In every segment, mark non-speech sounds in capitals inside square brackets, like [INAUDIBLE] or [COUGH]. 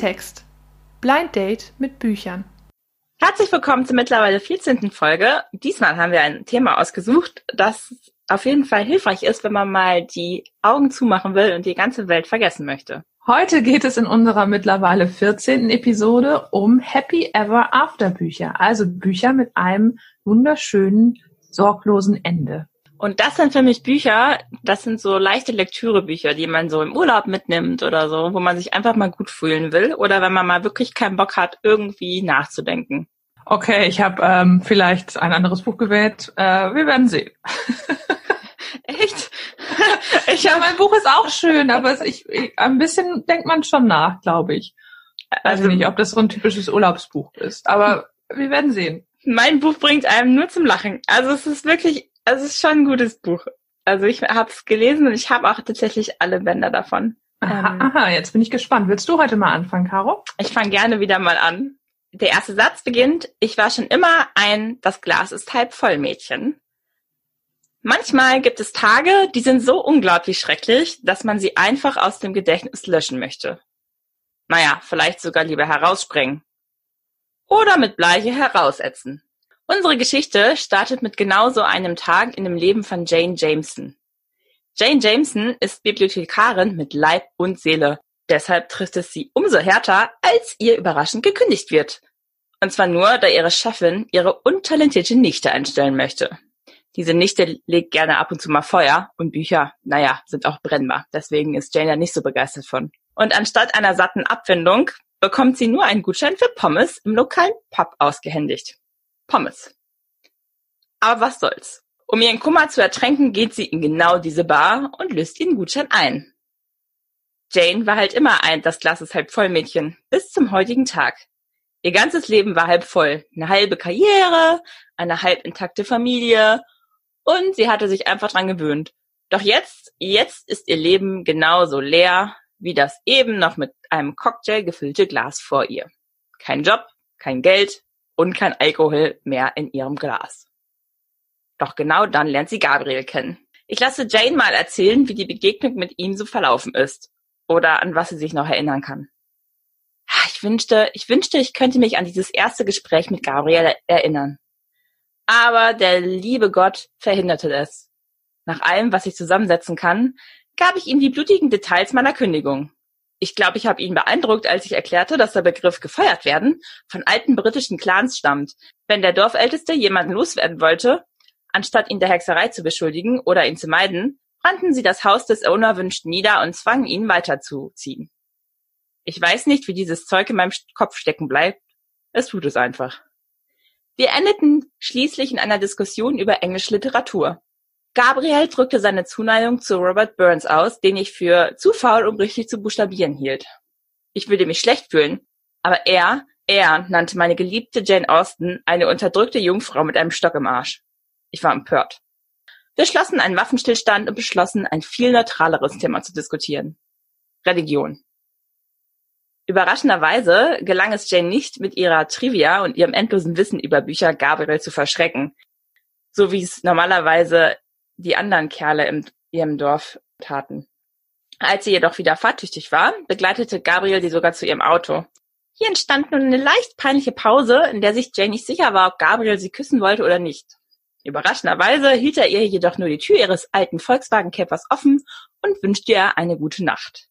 Klappentext. Blind Date mit Büchern. Herzlich willkommen zur mittlerweile 14. Folge. Diesmal haben wir ein Thema ausgesucht, das auf jeden Fall hilfreich ist, wenn man mal die Augen zumachen will und die ganze Welt vergessen möchte. Heute geht es in unserer mittlerweile 14. Episode um Happy Ever After Bücher, also Bücher mit einem wunderschönen, sorglosen Ende. Und das sind für mich Bücher, das sind so leichte Lektürebücher, die man so im Urlaub mitnimmt oder so, wo man sich einfach mal gut fühlen will oder wenn man mal wirklich keinen Bock hat, irgendwie nachzudenken. Okay, ich habe ähm, vielleicht ein anderes Buch gewählt. Äh, wir werden sehen. [LAUGHS] Echt? [LAUGHS] ich ja, mein Buch ist auch schön, aber ich, ich, ein bisschen denkt man schon nach, glaube ich. Also nicht, ob das so ein typisches Urlaubsbuch ist, aber wir werden sehen. Mein Buch bringt einem nur zum Lachen. Also es ist wirklich also es ist schon ein gutes Buch. Also ich habe es gelesen und ich habe auch tatsächlich alle Bänder davon. Aha, ähm, aha, jetzt bin ich gespannt. Willst du heute mal anfangen, Caro? Ich fange gerne wieder mal an. Der erste Satz beginnt, ich war schon immer ein, das Glas ist halb voll Mädchen. Manchmal gibt es Tage, die sind so unglaublich schrecklich, dass man sie einfach aus dem Gedächtnis löschen möchte. Naja, vielleicht sogar lieber heraussprengen. Oder mit Bleiche herausätzen. Unsere Geschichte startet mit genau so einem Tag in dem Leben von Jane Jameson. Jane Jameson ist Bibliothekarin mit Leib und Seele. Deshalb trifft es sie umso härter, als ihr überraschend gekündigt wird. Und zwar nur, da ihre Chefin ihre untalentierte Nichte einstellen möchte. Diese Nichte legt gerne ab und zu mal Feuer und Bücher, naja, sind auch brennbar. Deswegen ist Jane ja nicht so begeistert von. Und anstatt einer satten Abfindung bekommt sie nur einen Gutschein für Pommes im lokalen Pub ausgehändigt. Pommes. Aber was soll's. Um ihren Kummer zu ertränken, geht sie in genau diese Bar und löst ihren Gutschein ein. Jane war halt immer ein das Glas ist halb voll Mädchen, bis zum heutigen Tag. Ihr ganzes Leben war halb voll. Eine halbe Karriere, eine halb intakte Familie und sie hatte sich einfach dran gewöhnt. Doch jetzt, jetzt ist ihr Leben genauso leer wie das eben noch mit einem Cocktail gefüllte Glas vor ihr. Kein Job, kein Geld, und kein Alkohol mehr in ihrem Glas. Doch genau dann lernt sie Gabriel kennen. Ich lasse Jane mal erzählen, wie die Begegnung mit ihm so verlaufen ist oder an was sie sich noch erinnern kann. Ich wünschte, ich wünschte, ich könnte mich an dieses erste Gespräch mit Gabriel erinnern. Aber der liebe Gott verhinderte es. Nach allem, was ich zusammensetzen kann, gab ich ihm die blutigen Details meiner Kündigung. Ich glaube, ich habe ihn beeindruckt, als ich erklärte, dass der Begriff gefeuert werden von alten britischen Clans stammt. Wenn der Dorfälteste jemanden loswerden wollte, anstatt ihn der Hexerei zu beschuldigen oder ihn zu meiden, brannten sie das Haus des Unerwünschten nieder und zwangen ihn weiterzuziehen. Ich weiß nicht, wie dieses Zeug in meinem Kopf stecken bleibt. Es tut es einfach. Wir endeten schließlich in einer Diskussion über englische Literatur. Gabriel drückte seine Zuneigung zu Robert Burns aus, den ich für zu faul, um richtig zu buchstabieren hielt. Ich würde mich schlecht fühlen, aber er, er nannte meine geliebte Jane Austen eine unterdrückte Jungfrau mit einem Stock im Arsch. Ich war empört. Wir schlossen einen Waffenstillstand und beschlossen, ein viel neutraleres Thema zu diskutieren. Religion. Überraschenderweise gelang es Jane nicht, mit ihrer Trivia und ihrem endlosen Wissen über Bücher Gabriel zu verschrecken, so wie es normalerweise die anderen Kerle in ihrem Dorf taten. Als sie jedoch wieder fahrtüchtig war, begleitete Gabriel sie sogar zu ihrem Auto. Hier entstand nun eine leicht peinliche Pause, in der sich Jane nicht sicher war, ob Gabriel sie küssen wollte oder nicht. Überraschenderweise hielt er ihr jedoch nur die Tür ihres alten Volkswagen-Campers offen und wünschte ihr eine gute Nacht.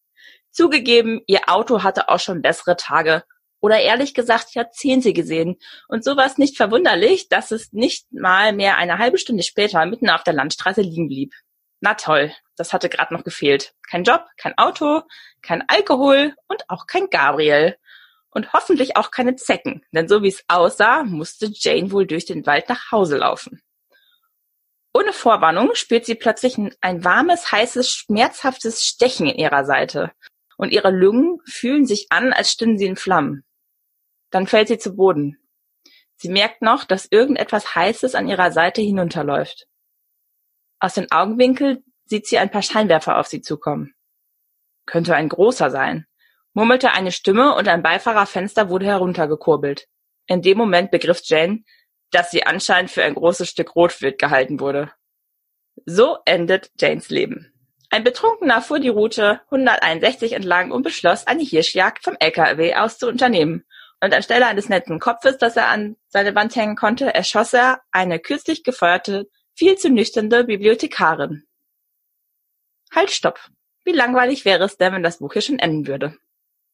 Zugegeben, ihr Auto hatte auch schon bessere Tage oder ehrlich gesagt Jahrzehnte gesehen. Und so war es nicht verwunderlich, dass es nicht mal mehr eine halbe Stunde später mitten auf der Landstraße liegen blieb. Na toll, das hatte gerade noch gefehlt. Kein Job, kein Auto, kein Alkohol und auch kein Gabriel. Und hoffentlich auch keine Zecken, denn so wie es aussah, musste Jane wohl durch den Wald nach Hause laufen. Ohne Vorwarnung spürt sie plötzlich ein warmes, heißes, schmerzhaftes Stechen in ihrer Seite. Und ihre Lungen fühlen sich an, als stünden sie in Flammen. Dann fällt sie zu Boden. Sie merkt noch, dass irgendetwas Heißes an ihrer Seite hinunterläuft. Aus den Augenwinkeln sieht sie ein paar Scheinwerfer auf sie zukommen. Könnte ein großer sein, murmelte eine Stimme und ein Beifahrerfenster wurde heruntergekurbelt. In dem Moment begriff Jane, dass sie anscheinend für ein großes Stück Rotwild gehalten wurde. So endet Janes Leben. Ein Betrunkener fuhr die Route 161 entlang und beschloss, eine Hirschjagd vom LKW aus zu unternehmen. Und anstelle eines netten Kopfes, das er an seine Wand hängen konnte, erschoss er eine kürzlich gefeuerte, viel zu nüchternde Bibliothekarin. Halt, stopp. Wie langweilig wäre es denn, wenn das Buch hier schon enden würde?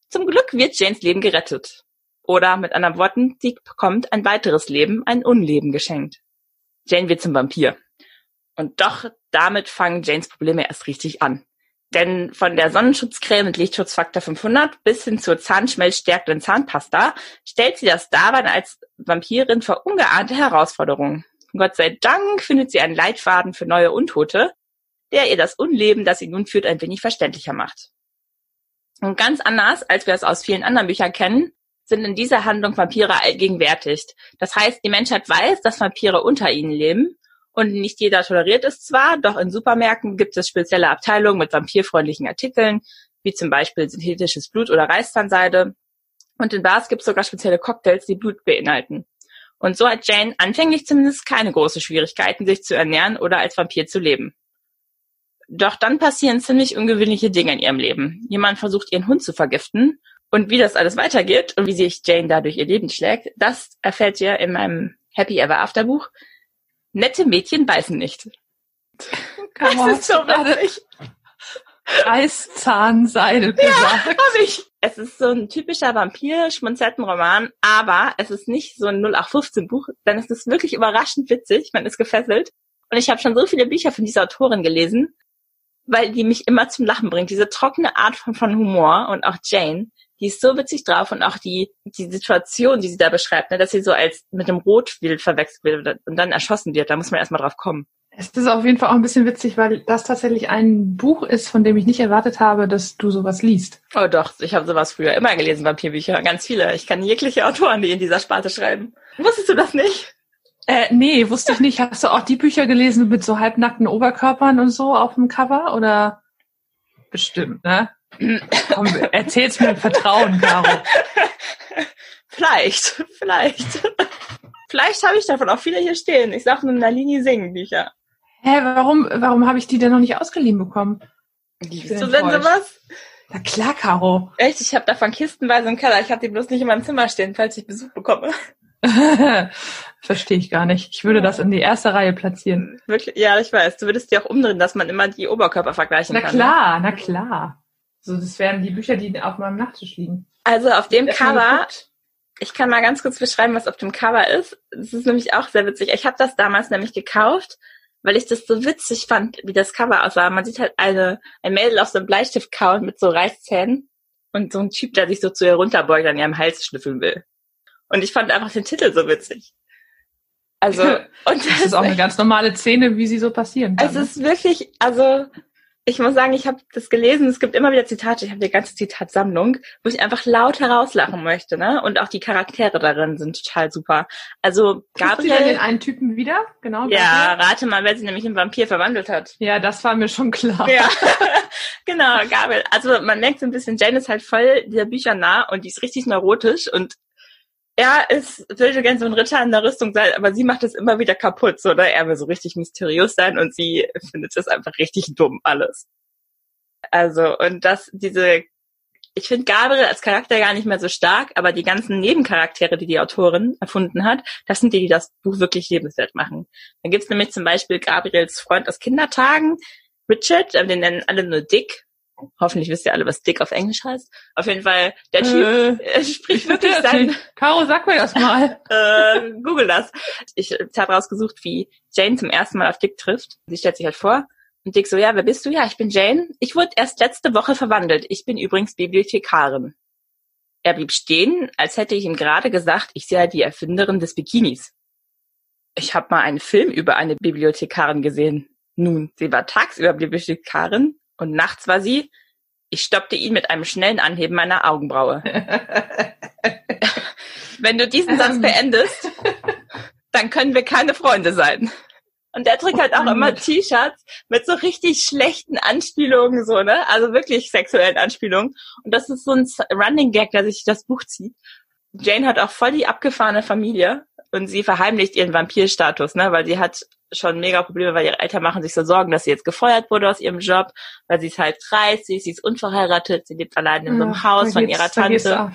Zum Glück wird Janes Leben gerettet. Oder mit anderen Worten, sie bekommt ein weiteres Leben, ein Unleben geschenkt. Jane wird zum Vampir. Und doch damit fangen Janes Probleme erst richtig an. Denn von der Sonnenschutzcreme mit Lichtschutzfaktor 500 bis hin zur zahnschmelzstärkenden Zahnpasta stellt sie das Dasein als Vampirin vor ungeahnte Herausforderungen. Gott sei Dank findet sie einen Leitfaden für neue Untote, der ihr das Unleben, das sie nun führt, ein wenig verständlicher macht. Und ganz anders, als wir es aus vielen anderen Büchern kennen, sind in dieser Handlung Vampire allgegenwärtig. Das heißt, die Menschheit weiß, dass Vampire unter ihnen leben und nicht jeder toleriert es zwar, doch in Supermärkten gibt es spezielle Abteilungen mit vampirfreundlichen Artikeln, wie zum Beispiel synthetisches Blut oder Reißzahnseide. Und in Bars gibt es sogar spezielle Cocktails, die Blut beinhalten. Und so hat Jane anfänglich zumindest keine große Schwierigkeiten, sich zu ernähren oder als Vampir zu leben. Doch dann passieren ziemlich ungewöhnliche Dinge in ihrem Leben. Jemand versucht, ihren Hund zu vergiften. Und wie das alles weitergeht und wie sich Jane dadurch ihr Leben schlägt, das erfährt ihr in meinem Happy Ever After Buch. Nette Mädchen beißen nicht. [LAUGHS] Das ist so witzig. Reißzahnseide gesagt. Ja, hab ich. Es ist so ein typischer Vampir-Schmonzettenroman, aber es ist nicht so ein 0815-Buch, denn es ist wirklich überraschend witzig. Man ist gefesselt. Und ich habe schon so viele Bücher von dieser Autorin gelesen, weil die mich immer zum Lachen bringt. Diese trockene Art von, von Humor und auch Jane, die ist so witzig drauf und auch die, die Situation, die sie da beschreibt, ne, dass sie so als mit einem Rotwild verwechselt wird und dann erschossen wird, da muss man erstmal drauf kommen. Es ist auf jeden Fall auch ein bisschen witzig, weil das tatsächlich ein Buch ist, von dem ich nicht erwartet habe, dass du sowas liest. Oh doch, ich habe sowas früher immer gelesen, Vampirbücher, ganz viele. Ich kann jegliche Autoren, die in dieser Sparte schreiben. Wusstest du das nicht? Äh, nee, wusste ich nicht. Hast du auch die Bücher gelesen mit so halbnackten Oberkörpern und so auf dem Cover? Oder bestimmt, ne? Komm, erzähl's mir mit Vertrauen, Caro. [LAUGHS] Vielleicht, vielleicht. Vielleicht habe ich davon auch viele hier stehen. Ich sag nur Nalini singen Bücher. Hä, warum, warum habe ich die denn noch nicht ausgeliehen bekommen? Liebst du denn sowas? Na klar, Caro. Echt? Ich habe davon kistenweise im Keller. Ich habe die bloß nicht in meinem Zimmer stehen, falls ich Besuch bekomme. [LAUGHS] Verstehe ich gar nicht. Ich würde das in die erste Reihe platzieren. Wirklich? Ja, ich weiß. Du würdest die auch umdrehen, dass man immer die Oberkörper vergleichen na kann. Na klar, ne? na klar. So, das wären die Bücher, die auf meinem Nachttisch liegen. Also auf dem Cover, ich kann mal ganz kurz beschreiben, was auf dem Cover ist. Das ist nämlich auch sehr witzig. Ich habe das damals nämlich gekauft, weil ich das so witzig fand, wie das Cover aussah. Man sieht halt eine, ein Mädel auf so einem Bleistift kauen mit so Reißzähnen und so ein Typ, der sich so zu ihr runterbeugt, an ihrem Hals schnüffeln will. Und ich fand einfach den Titel so witzig. Also, [LAUGHS] und das, das ist auch [LAUGHS] eine ganz normale Szene, wie sie so passieren kann. Es ist wirklich, also, ich muss sagen, ich habe das gelesen, es gibt immer wieder Zitate, ich habe die ganze Zitatsammlung, wo ich einfach laut herauslachen möchte, ne? Und auch die Charaktere darin sind total super. Also Gabriel. den einen Typen wieder? Genau. Ja, rate mal, wer sie nämlich in Vampir verwandelt hat. Ja, das war mir schon klar. Ja, [LAUGHS] [LAUGHS] genau, Gabriel. Also man merkt so ein bisschen, Jane ist halt voll dieser Bücher nah und die ist richtig neurotisch und er ist, will gerne so ein Ritter in der Rüstung sein, aber sie macht es immer wieder kaputt, so, oder? Er will so richtig mysteriös sein und sie findet es einfach richtig dumm, alles. Also, und das, diese, ich finde Gabriel als Charakter gar nicht mehr so stark, aber die ganzen Nebencharaktere, die die Autorin erfunden hat, das sind die, die das Buch wirklich lebenswert machen. Dann gibt's nämlich zum Beispiel Gabriels Freund aus Kindertagen, Richard, den nennen alle nur Dick, Hoffentlich wisst ihr alle, was Dick auf Englisch heißt. Auf jeden Fall, der Typ äh, [LAUGHS] spricht wirklich sein... Caro, sag mir das mal. [LAUGHS] äh, Google das. Ich habe rausgesucht, wie Jane zum ersten Mal auf Dick trifft. Sie stellt sich halt vor. Und Dick so, ja, wer bist du? Ja, ich bin Jane. Ich wurde erst letzte Woche verwandelt. Ich bin übrigens Bibliothekarin. Er blieb stehen, als hätte ich ihm gerade gesagt, ich sei die Erfinderin des Bikinis. Ich habe mal einen Film über eine Bibliothekarin gesehen. Nun, sie war tagsüber Bibliothekarin und nachts war sie, ich stoppte ihn mit einem schnellen Anheben meiner Augenbraue. [LAUGHS] Wenn du diesen Satz beendest, dann können wir keine Freunde sein. Und der trägt halt auch immer T-Shirts mit so richtig schlechten Anspielungen, so, ne? Also wirklich sexuellen Anspielungen. Und das ist so ein Running Gag, der sich das Buch zieht. Jane hat auch voll die abgefahrene Familie und sie verheimlicht ihren Vampirstatus, ne? Weil sie hat schon mega Probleme, weil ihre Eltern machen sich so Sorgen, dass sie jetzt gefeuert wurde aus ihrem Job, weil sie ist halt 30, sie ist unverheiratet, sie lebt allein in so einem Ja, Haus von ihrer Tante.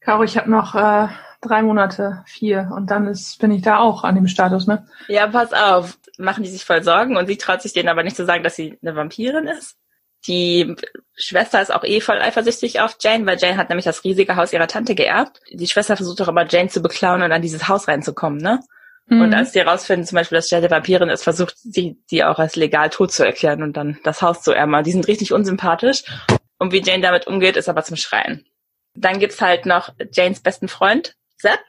Caro, ich habe noch äh, drei Monate, vier und dann ist, bin ich da auch an dem Status, ne? Ja, pass auf, machen die sich voll Sorgen und sie traut sich denen aber nicht zu sagen, dass sie eine Vampirin ist. Die Schwester ist auch eh voll eifersüchtig auf Jane, weil Jane hat nämlich das riesige Haus ihrer Tante geerbt. Die Schwester versucht auch immer Jane zu beklauen und an dieses Haus reinzukommen, ne? Und Mhm. als die herausfinden, zum Beispiel, dass Jane Vampirin ist, versucht sie, die auch als legal tot zu erklären und dann das Haus zu erben. Die sind richtig unsympathisch. Und wie Jane damit umgeht, ist aber zum Schreien. Dann gibt's halt noch Janes besten Freund, Sepp.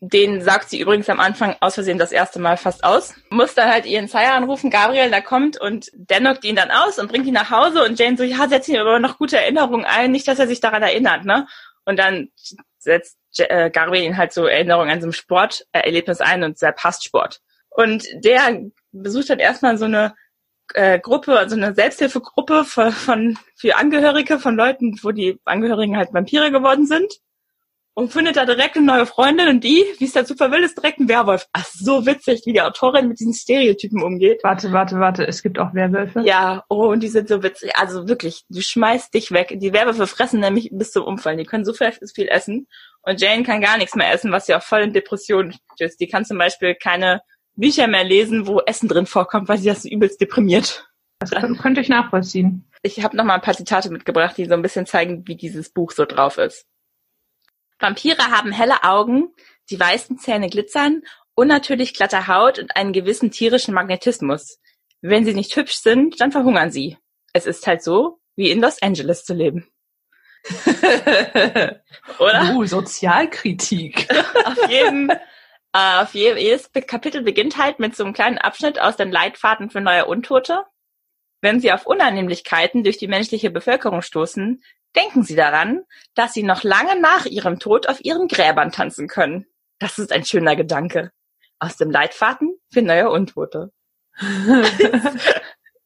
Den sagt sie übrigens am Anfang aus Versehen das erste Mal fast aus. Muss dann halt ihren Sire anrufen, Gabriel, der kommt und der knockt ihn dann aus und bringt ihn nach Hause und Jane so, ja, setz ihm aber noch gute Erinnerungen ein, nicht, dass er sich daran erinnert, ne? Und dann setzt äh, Gabriel ihn halt so Erinnerungen an so einem Sporterlebnis ein und Sepp hasst Sport. Und der besucht dann erstmal so eine äh, Gruppe, also eine Selbsthilfegruppe für, von, für Angehörige von Leuten, wo die Angehörigen halt Vampire geworden sind. Und findet da direkt eine neue Freundin und die, wie es dazu will, ist direkt ein Werwolf. Ach, so witzig, wie die Autorin mit diesen Stereotypen umgeht. Warte, warte, warte, es gibt auch Werwölfe. Ja, oh, und die sind so witzig. Also wirklich, du schmeißt dich weg. Die Werwölfe fressen nämlich bis zum Umfallen. Die können so viel, viel essen. Und Jane kann gar nichts mehr essen, was sie auch voll in Depressionen stößt. Die kann zum Beispiel keine Bücher mehr lesen, wo Essen drin vorkommt, weil sie das so übelst deprimiert. Das könnt- könnte ich nachvollziehen. Ich habe noch mal ein paar Zitate mitgebracht, die so ein bisschen zeigen, wie dieses Buch so drauf ist. Vampire haben helle Augen, die weißen Zähne glitzern, unnatürlich glatte Haut und einen gewissen tierischen Magnetismus. Wenn sie nicht hübsch sind, dann verhungern sie. Es ist halt so, wie in Los Angeles zu leben. [LAUGHS] Oder? Uh, Sozialkritik. [LAUGHS] auf jedem, äh, auf je, jedes Kapitel beginnt halt mit so einem kleinen Abschnitt aus den Leitfaden für neue Untote. Wenn Sie auf Unannehmlichkeiten durch die menschliche Bevölkerung stoßen, denken Sie daran, dass Sie noch lange nach Ihrem Tod auf Ihren Gräbern tanzen können. Das ist ein schöner Gedanke. Aus dem Leitfaden für neue Untote. [LAUGHS]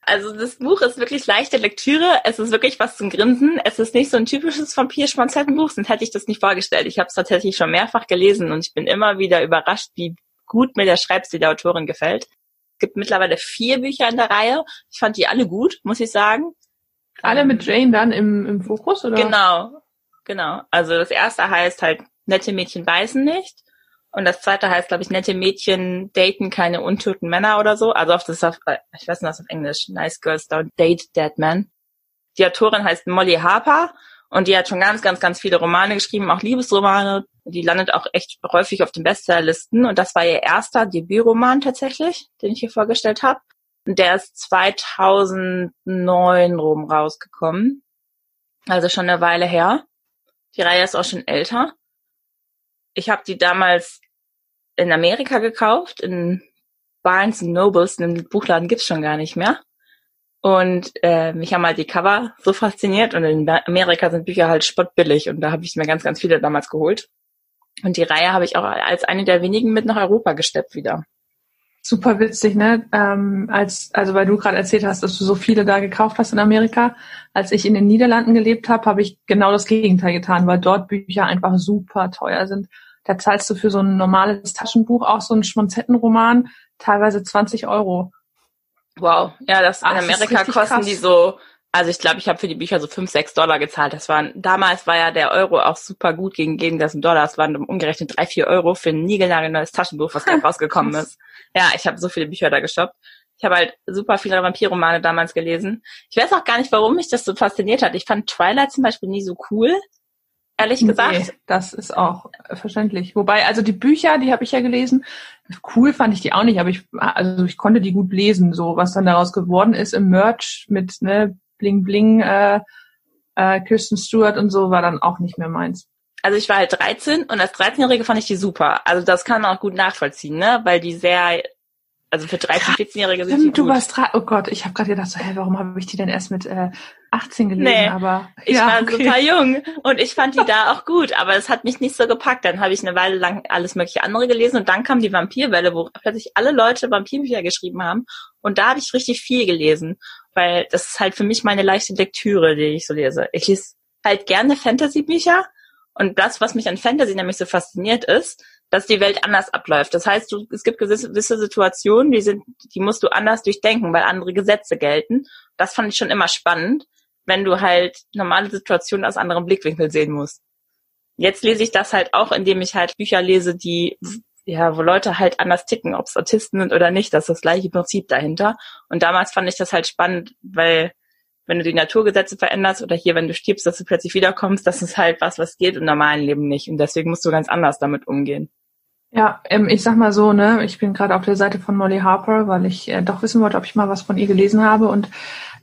Also das Buch ist wirklich leichte Lektüre. Es ist wirklich was zum Grinsen. Es ist nicht so ein typisches Vampir-Schmonzettenbuch, sonst hätte ich das nicht vorgestellt. Ich habe es tatsächlich schon mehrfach gelesen und ich bin immer wieder überrascht, wie gut mir der Schreibstil der Autorin gefällt. Es gibt mittlerweile vier Bücher in der Reihe. Ich fand die alle gut, muss ich sagen. Alle mit Jane dann im, im Fokus, oder? Genau, genau. Also das erste heißt halt, nette Mädchen beißen nicht. Und das zweite heißt, glaube ich, nette Mädchen daten keine untoten Männer oder so. Also auf das auf, äh, ich weiß nicht, was auf Englisch. Nice girls don't date dead men. Die Autorin heißt Molly Harper und die hat schon ganz, ganz, ganz viele Romane geschrieben, auch Liebesromane. Die landet auch echt häufig auf den Bestsellerlisten. Und das war ihr erster Debütroman tatsächlich, den ich hier vorgestellt habe. Der ist 2009 rum rausgekommen. Also schon eine Weile her. Die Reihe ist auch schon älter. Ich habe die damals in Amerika gekauft, in Barnes Nobles, einen Buchladen gibt's schon gar nicht mehr. Und äh, mich haben halt die Cover so fasziniert und in Amerika sind Bücher halt spottbillig und da habe ich mir ganz, ganz viele damals geholt. Und die Reihe habe ich auch als eine der wenigen mit nach Europa gesteppt wieder. Super witzig, ne? Ähm, als, also weil du gerade erzählt hast, dass du so viele da gekauft hast in Amerika. Als ich in den Niederlanden gelebt habe, habe ich genau das Gegenteil getan, weil dort Bücher einfach super teuer sind. Da zahlst du für so ein normales Taschenbuch, auch so einen Schmonzettenroman, teilweise 20 Euro. Wow, ja, das in das Amerika richtig kosten krass. die so, also ich glaube, ich habe für die Bücher so fünf, sechs Dollar gezahlt. Das waren, damals war ja der Euro auch super gut gegen gegen das Dollar. Das waren umgerechnet drei, vier Euro für ein niegelnagelneues Taschenbuch, was gerade [LAUGHS] rausgekommen ist. Ja, ich habe so viele Bücher da geshoppt. Ich habe halt super viele Vampirromane damals gelesen. Ich weiß auch gar nicht, warum mich das so fasziniert hat. Ich fand Twilight zum Beispiel nie so cool, ehrlich gesagt. Nee, das ist auch verständlich. Wobei, also die Bücher, die habe ich ja gelesen. Cool fand ich die auch nicht, aber ich, also ich konnte die gut lesen. So was dann daraus geworden ist im Merch mit ne Bling Bling, äh, äh, Kirsten Stewart und so war dann auch nicht mehr meins. also ich war halt 13 und als 13-Jährige fand ich die super. Also das kann man auch gut nachvollziehen, ne? Weil die sehr, also für 13-, 14-Jährige sind die du gut. warst. Oh Gott, ich habe gerade gedacht, so, hä, warum habe ich die denn erst mit äh, 18 gelesen? Nee, aber Ich ja, war okay. super jung und ich fand die [LAUGHS] da auch gut, aber es hat mich nicht so gepackt. Dann habe ich eine Weile lang alles mögliche andere gelesen und dann kam die Vampirwelle, wo plötzlich alle Leute Vampirbücher geschrieben haben und da habe ich richtig viel gelesen, weil das ist halt für mich meine leichte Lektüre, die ich so lese. Ich lese halt gerne Fantasy-Bücher und das, was mich an Fantasy nämlich so fasziniert ist, dass die Welt anders abläuft. Das heißt, du, es gibt gewisse Situationen, die sind, die musst du anders durchdenken, weil andere Gesetze gelten. Das fand ich schon immer spannend, wenn du halt normale Situationen aus anderem Blickwinkel sehen musst. Jetzt lese ich das halt auch, indem ich halt Bücher lese, die ja, wo Leute halt anders ticken, ob es Autisten sind oder nicht, das ist das gleiche Prinzip dahinter. Und damals fand ich das halt spannend, weil wenn du die Naturgesetze veränderst oder hier, wenn du stirbst, dass du plötzlich wiederkommst, das ist halt was, was geht im normalen Leben nicht. Und deswegen musst du ganz anders damit umgehen. Ja, ähm, ich sag mal so, ne, ich bin gerade auf der Seite von Molly Harper, weil ich äh, doch wissen wollte, ob ich mal was von ihr gelesen habe. Und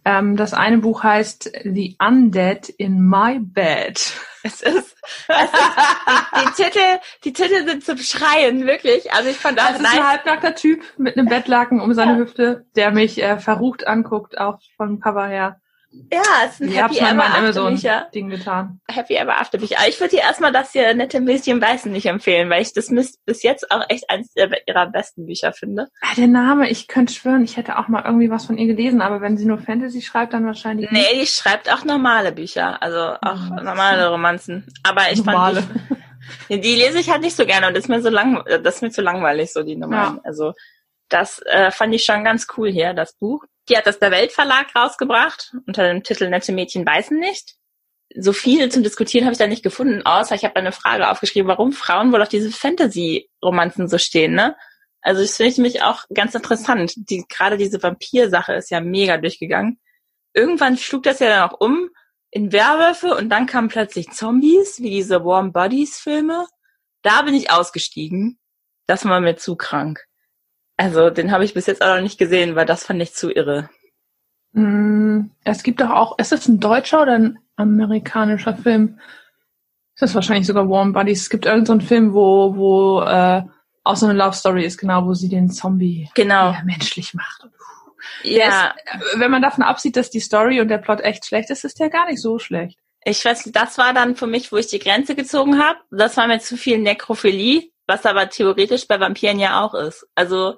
ähm, das eine Buch heißt The Undead in My Bed. Es ist, es ist die, Titel, die Titel sind zum Schreien, wirklich. Also ich fand das, das ist ein halbnackter Typ mit einem Bettlaken um seine. Hüfte, der mich äh, verrucht anguckt, auch vom Cover her. Ja, es ist ein Happy Ever After Bücher. Ding getan. Happy Ever After Bücher. Ich würde dir erstmal das hier nette Mädchen Weißen nicht empfehlen, weil ich das bis jetzt auch echt eines ihrer besten Bücher finde. Ah, der Name, ich könnte schwören, ich hätte auch mal irgendwie was von ihr gelesen, aber wenn sie nur Fantasy schreibt, dann wahrscheinlich. Nee, nicht. die schreibt auch normale Bücher, also auch oh, normale Romanzen. Aber ich normale. fand die, die lese ich halt nicht so gerne und das ist mir so lang, das ist mir zu langweilig, so die normalen. Ja. Also das äh, fand ich schon ganz cool hier, das Buch. Die hat das der Weltverlag rausgebracht unter dem Titel Nette Mädchen beißen nicht. So viel zum Diskutieren habe ich da nicht gefunden, außer ich habe eine Frage aufgeschrieben, warum Frauen wohl auf diese Fantasy-Romanzen so stehen, ne? Also das finde ich mich auch ganz interessant. Die, gerade diese Vampir-Sache ist ja mega durchgegangen. Irgendwann schlug das ja dann auch um in Werwölfe und dann kamen plötzlich Zombies, wie diese Warm Bodies Filme. Da bin ich ausgestiegen. Das war mir zu krank. Also den habe ich bis jetzt auch noch nicht gesehen, weil das fand ich zu irre. Mm, es gibt doch auch, ist das ein deutscher oder ein amerikanischer Film? Das ist wahrscheinlich sogar Warm Buddies. Es gibt irgendeinen so Film, wo, wo äh, auch so eine Love Story ist, genau, wo sie den Zombie genau. menschlich macht. Ja. Ist, wenn man davon absieht, dass die Story und der Plot echt schlecht ist, ist der gar nicht so schlecht. Ich weiß, das war dann für mich, wo ich die Grenze gezogen habe. Das war mir zu viel Nekrophilie, was aber theoretisch bei Vampiren ja auch ist. Also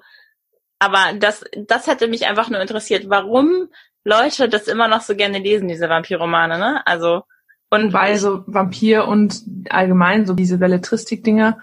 aber das, das hätte mich einfach nur interessiert, warum Leute das immer noch so gerne lesen, diese Vampirromane, ne? Also, und weil so Vampir und allgemein so diese Belletristik-Dinger,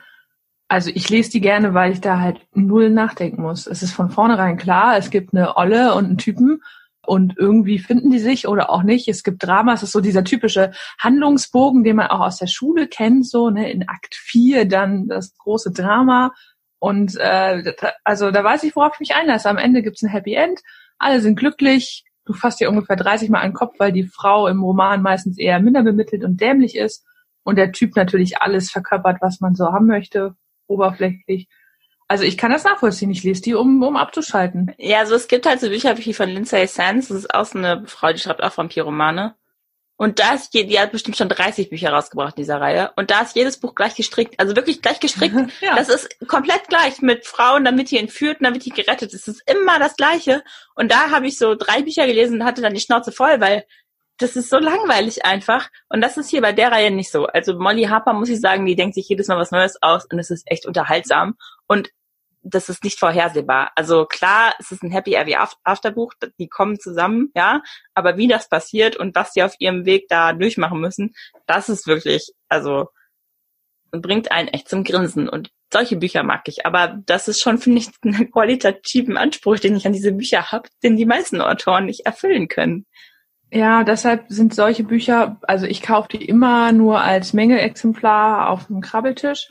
also ich lese die gerne, weil ich da halt null nachdenken muss. Es ist von vornherein klar, es gibt eine Olle und einen Typen und irgendwie finden die sich oder auch nicht. Es gibt Drama, es ist so dieser typische Handlungsbogen, den man auch aus der Schule kennt, so ne, in Akt 4 dann das große Drama und äh, also da weiß ich, worauf ich mich einlasse. Am Ende gibt's ein Happy End, alle sind glücklich, du fasst dir ungefähr 30 Mal an den Kopf, weil die Frau im Roman meistens eher minder bemittelt und dämlich ist und der Typ natürlich alles verkörpert, was man so haben möchte, oberflächlich. Also ich kann das nachvollziehen. Ich lese die, um, um abzuschalten. Ja, also es gibt halt so Bücher wie von Lindsay Sands. Das ist auch so eine Frau, die schreibt auch Vampirromane. Und da ist, die hat bestimmt schon 30 Bücher rausgebracht in dieser Reihe. Und da ist jedes Buch gleich gestrickt. Also wirklich gleich gestrickt. ja. Das ist komplett gleich mit Frauen, damit die entführt und damit die gerettet ist. Es ist immer das Gleiche. Und da habe ich so drei Bücher gelesen und hatte dann die Schnauze voll, weil das ist so langweilig einfach. Und das ist hier bei der Reihe nicht so. Also Molly Harper, muss ich sagen, die denkt sich jedes Mal was Neues aus und es ist echt unterhaltsam. Und das ist nicht vorhersehbar. Also klar, es ist ein Happy Ever After Buch, die kommen zusammen, ja, aber wie das passiert und was sie auf ihrem Weg da durchmachen müssen, das ist wirklich, also bringt einen echt zum Grinsen und solche Bücher mag ich, aber das ist schon, finde ich, einen qualitativen Anspruch, den ich an diese Bücher habe, den die meisten Autoren nicht erfüllen können. Ja, deshalb sind solche Bücher, also ich kaufe die immer nur als Mängelexemplar auf dem Krabbeltisch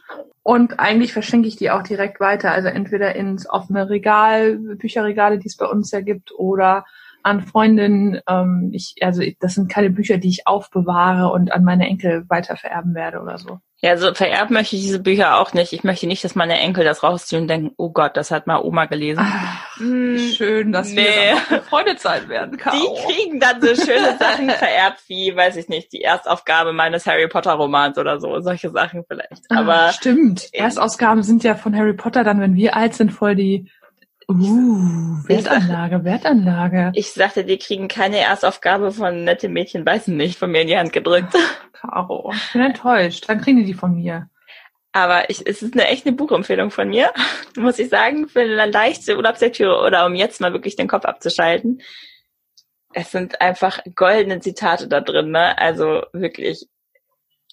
und eigentlich verschenke ich die auch direkt weiter, also entweder ins offene Regal, Bücherregale, die es bei uns ja gibt, oder an Freundinnen. Ähm, ich, also das sind keine Bücher, die ich aufbewahre und an meine Enkel weiter vererben werde oder so. Ja, so vererben möchte ich diese Bücher auch nicht. Ich möchte nicht, dass meine Enkel das rausziehen und denken, oh Gott, das hat mal Oma gelesen. Ach, hm, schön, dass nee. wir Freundezeit werden, Caro. Die kriegen dann so schöne Sachen vererbt wie, weiß ich nicht, die Erstaufgabe meines Harry Potter Romans oder so, solche Sachen vielleicht. Ah, Aber ah, stimmt. Erstausgaben sind ja von Harry Potter dann, wenn wir alt sind, voll die Uh, Wertanlage, Wertanlage. Ich sagte, die kriegen keine Erstaufgabe von nette Mädchen weißen nicht von mir in die Hand gedrückt. [LAUGHS] Caro, ich bin enttäuscht. Dann kriegen die die von mir. Aber ich, es ist eine echte Buchempfehlung von mir, [LAUGHS] muss ich sagen, für eine leichte Urlaubslektüre oder um jetzt mal wirklich den Kopf abzuschalten. Es sind einfach goldene Zitate da drin, ne? Also wirklich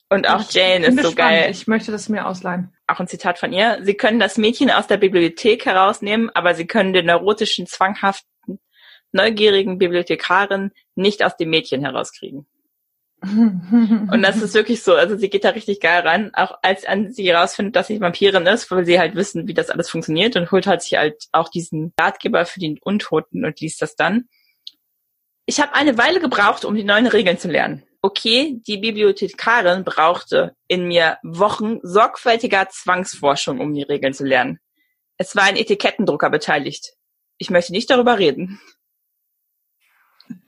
Und auch Ich Jane ist so gespannt. geil. Ich möchte das mir ausleihen. Auch ein Zitat von ihr. Sie können das Mädchen aus der Bibliothek herausnehmen, aber sie können den neurotischen, zwanghaften, neugierigen Bibliothekarin nicht aus dem Mädchen herauskriegen. [LAUGHS] Und das ist wirklich so, also sie geht da richtig geil rein, auch als an sie herausfindet, dass sie Vampirin ist, weil sie halt wissen, wie das alles funktioniert und holt halt sich halt auch diesen Ratgeber für die Untoten und liest das dann. Ich habe eine Weile gebraucht, um die neuen Regeln zu lernen. Okay, die Bibliothekarin brauchte in mir Wochen sorgfältiger Zwangsforschung, um die Regeln zu lernen. Es war ein Etikettendrucker beteiligt. Ich möchte nicht darüber reden. [LAUGHS]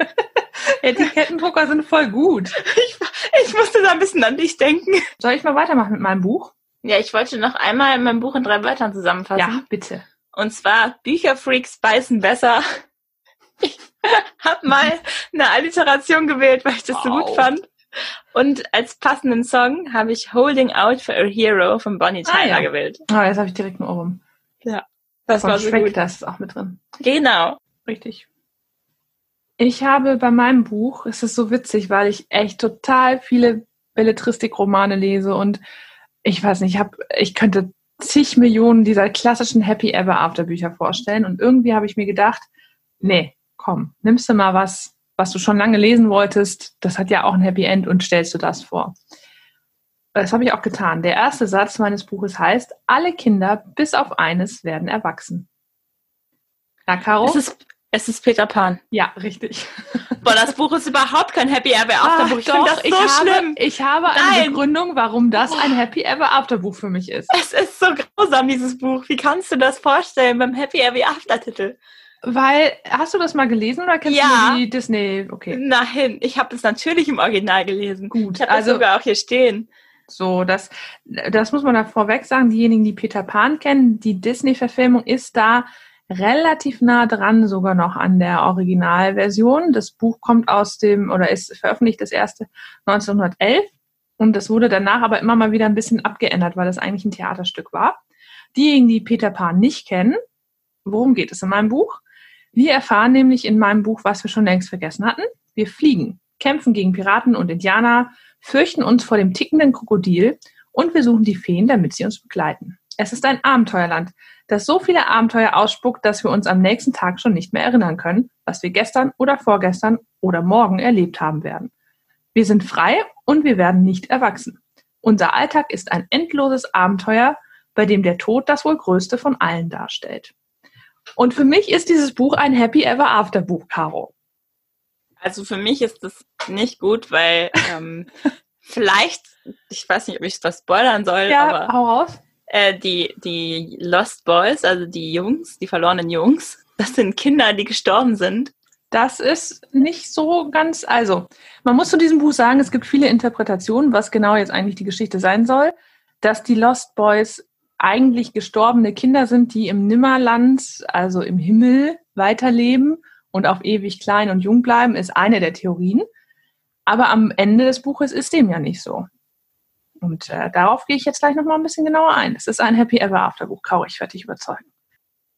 Etikettendrucker sind voll gut. Ich, ich musste da ein bisschen an dich denken. Soll ich mal weitermachen mit meinem Buch? Ja, ich wollte noch einmal mein Buch in drei Wörtern zusammenfassen. Ja, bitte. Und zwar Bücherfreaks beißen besser. [LAUGHS] Hab mal eine Alliteration gewählt, weil ich das so Wow. gut fand. Und als passenden Song habe ich Holding Out for a Hero von Bonnie Ah, Tyler ja. gewählt. Ah, jetzt habe ich direkt einen Ohrwurm. Das Von war so Shrek, gut. das ist auch mit drin. Genau. Richtig. Ich habe bei meinem Buch, es ist so witzig, weil ich echt total viele Belletristik-Romane lese und ich weiß nicht, ich habe, ich könnte zig Millionen dieser klassischen Happy Ever After Bücher vorstellen und irgendwie habe ich mir gedacht, nee, komm, nimmst du mal was, was du schon lange lesen wolltest, das hat ja auch ein Happy End und stellst du das vor. Das habe ich auch getan. Der erste Satz meines Buches heißt, alle Kinder bis auf eines werden erwachsen. Na, Caro? Es ist, es ist Peter Pan. Ja, richtig. [LAUGHS] Boah, das Buch ist überhaupt kein Happy Ever After Buch. Ich finde das so ich habe, schlimm. Ich habe eine Nein. Begründung, warum das ein Happy Ever After Buch für mich ist. Es ist so grausam, dieses Buch. Wie kannst du das vorstellen beim Happy Ever After Titel? Weil, hast du das mal gelesen oder kennst Ja. du die Disney? Okay, Nein, ich habe es natürlich im Original gelesen. gut. Ich habe das Also, sogar auch hier stehen. so, das, das muss man da vorweg sagen. Diejenigen, die Peter Pan kennen, die Disney-Verfilmung ist da relativ nah dran sogar noch an der Originalversion. Das Buch kommt aus dem, oder ist veröffentlicht das erste 1911 und das wurde danach aber immer mal wieder ein bisschen abgeändert, weil das eigentlich ein Theaterstück war. Diejenigen, die Peter Pan nicht kennen, worum geht es in meinem Buch? Wir erfahren nämlich in meinem Buch, was wir schon längst vergessen hatten. Wir fliegen, kämpfen gegen Piraten und Indianer, fürchten uns vor dem tickenden Krokodil und wir suchen die Feen, damit sie uns begleiten. Es ist ein Abenteuerland, das so viele Abenteuer ausspuckt, dass wir uns am nächsten Tag schon nicht mehr erinnern können, was wir gestern oder vorgestern oder morgen erlebt haben werden. Wir sind frei und wir werden nicht erwachsen. Unser Alltag ist ein endloses Abenteuer, bei dem der Tod das wohl größte von allen darstellt. Und für mich ist dieses Buch ein Happy Ever After Buch, Caro. Also für mich ist das nicht gut, weil [LAUGHS] ähm, vielleicht, ich weiß nicht, ob ich das spoilern soll, Ja, aber hau raus. äh, die, die Lost Boys, also die Jungs, die verlorenen Jungs, das sind Kinder, die gestorben sind. Das ist nicht so ganz, also, man muss zu diesem Buch sagen, es gibt viele Interpretationen, was genau jetzt eigentlich die Geschichte sein soll, dass die Lost Boys eigentlich gestorbene Kinder sind, die im Nimmerland, also im Himmel, weiterleben und auf ewig klein und jung bleiben, ist eine der Theorien. Aber am Ende des Buches ist dem ja nicht so. Und äh, darauf gehe ich jetzt gleich nochmal ein bisschen genauer ein. Es ist ein Happy Ever After Buch, Kau, ich werde dich überzeugen.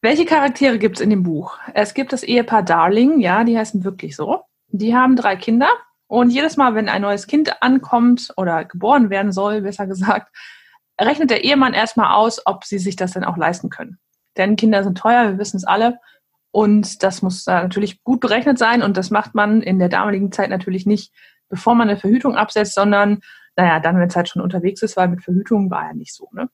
Welche Charaktere gibt es in dem Buch? Es gibt das Ehepaar Darling, ja, die heißen wirklich so. Die haben drei Kinder und jedes Mal, wenn ein neues Kind ankommt oder geboren werden soll, besser gesagt, rechnet der Ehemann erstmal aus, ob sie sich das denn auch leisten können. Denn Kinder sind teuer, wir wissen es alle. Und das muss natürlich gut berechnet sein. Und das macht man in der damaligen Zeit natürlich nicht, bevor man eine Verhütung absetzt, sondern, naja, dann, wenn es halt schon unterwegs ist, weil mit Verhütung war ja nicht so. Ne?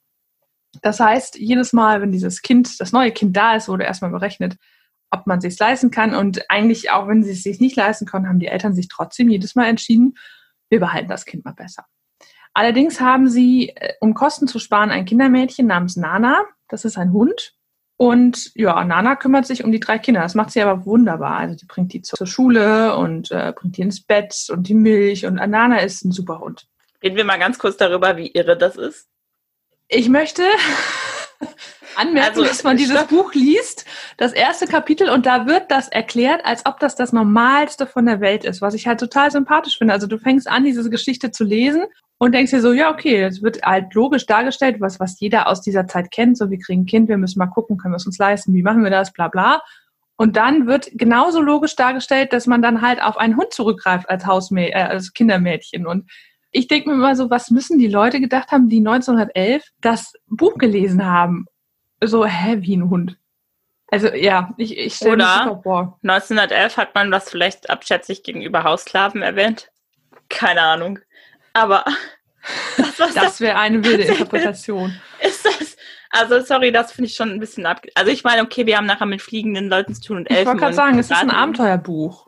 Das heißt, jedes Mal, wenn dieses Kind, das neue Kind da ist, wurde erstmal berechnet, ob man sich leisten kann. Und eigentlich, auch wenn sie es sich nicht leisten können, haben die Eltern sich trotzdem jedes Mal entschieden, wir behalten das Kind mal besser. Allerdings haben sie, äh, um Kosten zu sparen, ein Kindermädchen namens Nana. Das ist ein Hund. Und ja, Nana kümmert sich um die drei Kinder. Das macht sie aber wunderbar. Also die bringt die zur Schule und äh, bringt die ins Bett und die Milch. Und Nana ist ein super Hund. Reden wir mal ganz kurz darüber, wie irre das ist. Ich möchte [LAUGHS] anmerken, Also, dass man dieses stopp. Buch liest, das erste Kapitel, und da wird das erklärt, als ob das das Normalste von der Welt ist, was ich halt total sympathisch finde. Also du fängst an, diese Geschichte zu lesen und denkst dir so, ja, okay, das wird halt logisch dargestellt, was, was jeder aus dieser Zeit kennt. So, wir kriegen ein Kind, wir müssen mal gucken, können wir es uns leisten, wie machen wir das, bla bla. Und dann wird genauso logisch dargestellt, dass man dann halt auf einen Hund zurückgreift als Hausmä äh, als Kindermädchen. Und ich denke mir immer so, was müssen die Leute gedacht haben, die 1911 das Buch gelesen haben? So, hä, wie ein Hund. Also ja, ich, ich stelle mir Oder 1911 hat man was vielleicht abschätzig gegenüber Haussklaven erwähnt. Keine Ahnung. Aber [LAUGHS] das, das wäre eine wilde [LAUGHS] Interpretation. Ist das? Also sorry, das finde ich schon ein bisschen ab. Also ich meine, okay, wir haben nachher mit fliegenden Leuten zu tun und Elfen. Ich wollte gerade sagen, es ist ein Abenteuerbuch.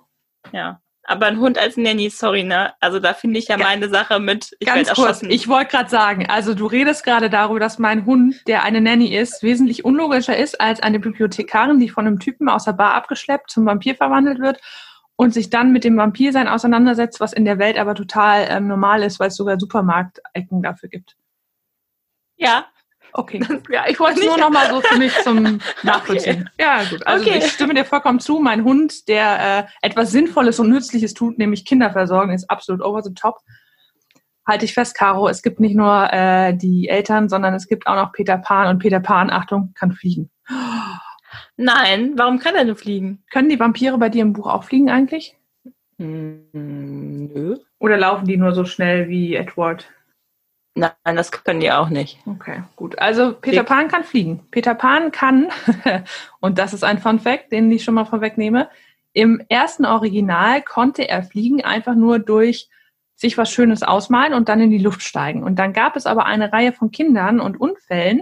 Ja. Aber ein Hund als Nanny, sorry, ne? Also da finde ich ja meine Sache mit, ich Ganz kurz, ich wollte gerade sagen, also du redest gerade darüber, dass mein Hund, der eine Nanny ist, wesentlich unlogischer ist als eine Bibliothekarin, die von einem Typen aus der Bar abgeschleppt zum Vampir verwandelt wird und sich dann mit dem Vampirsein auseinandersetzt, was in der Welt aber total ähm, normal ist, weil es sogar Supermarktecken dafür gibt. Ja, Okay. ja, ich wollte es nur noch mal so für mich zum [LAUGHS] Nachvollziehen. Okay. Ja, gut. Also okay. ich stimme dir vollkommen zu. Mein Hund, der äh, etwas Sinnvolles und Nützliches tut, nämlich Kinder versorgen, ist absolut over the top. Halte ich fest, Caro, es gibt nicht nur äh, die Eltern, sondern es gibt auch noch Peter Pan und Peter Pan, Achtung, kann fliegen. Nein, warum kann er nur fliegen? Können die Vampire bei dir im Buch auch fliegen eigentlich? Hm, nö. Oder laufen die nur so schnell wie Edward? Nein, das können die auch nicht. Okay, gut. Also Peter Pan kann fliegen. Peter Pan kann, [LAUGHS] und das ist ein Fun Fact, den ich schon mal vorwegnehme, im ersten Original konnte er fliegen einfach nur durch sich was Schönes ausmalen und dann in die Luft steigen. Und dann gab es aber eine Reihe von Kindern und Unfällen,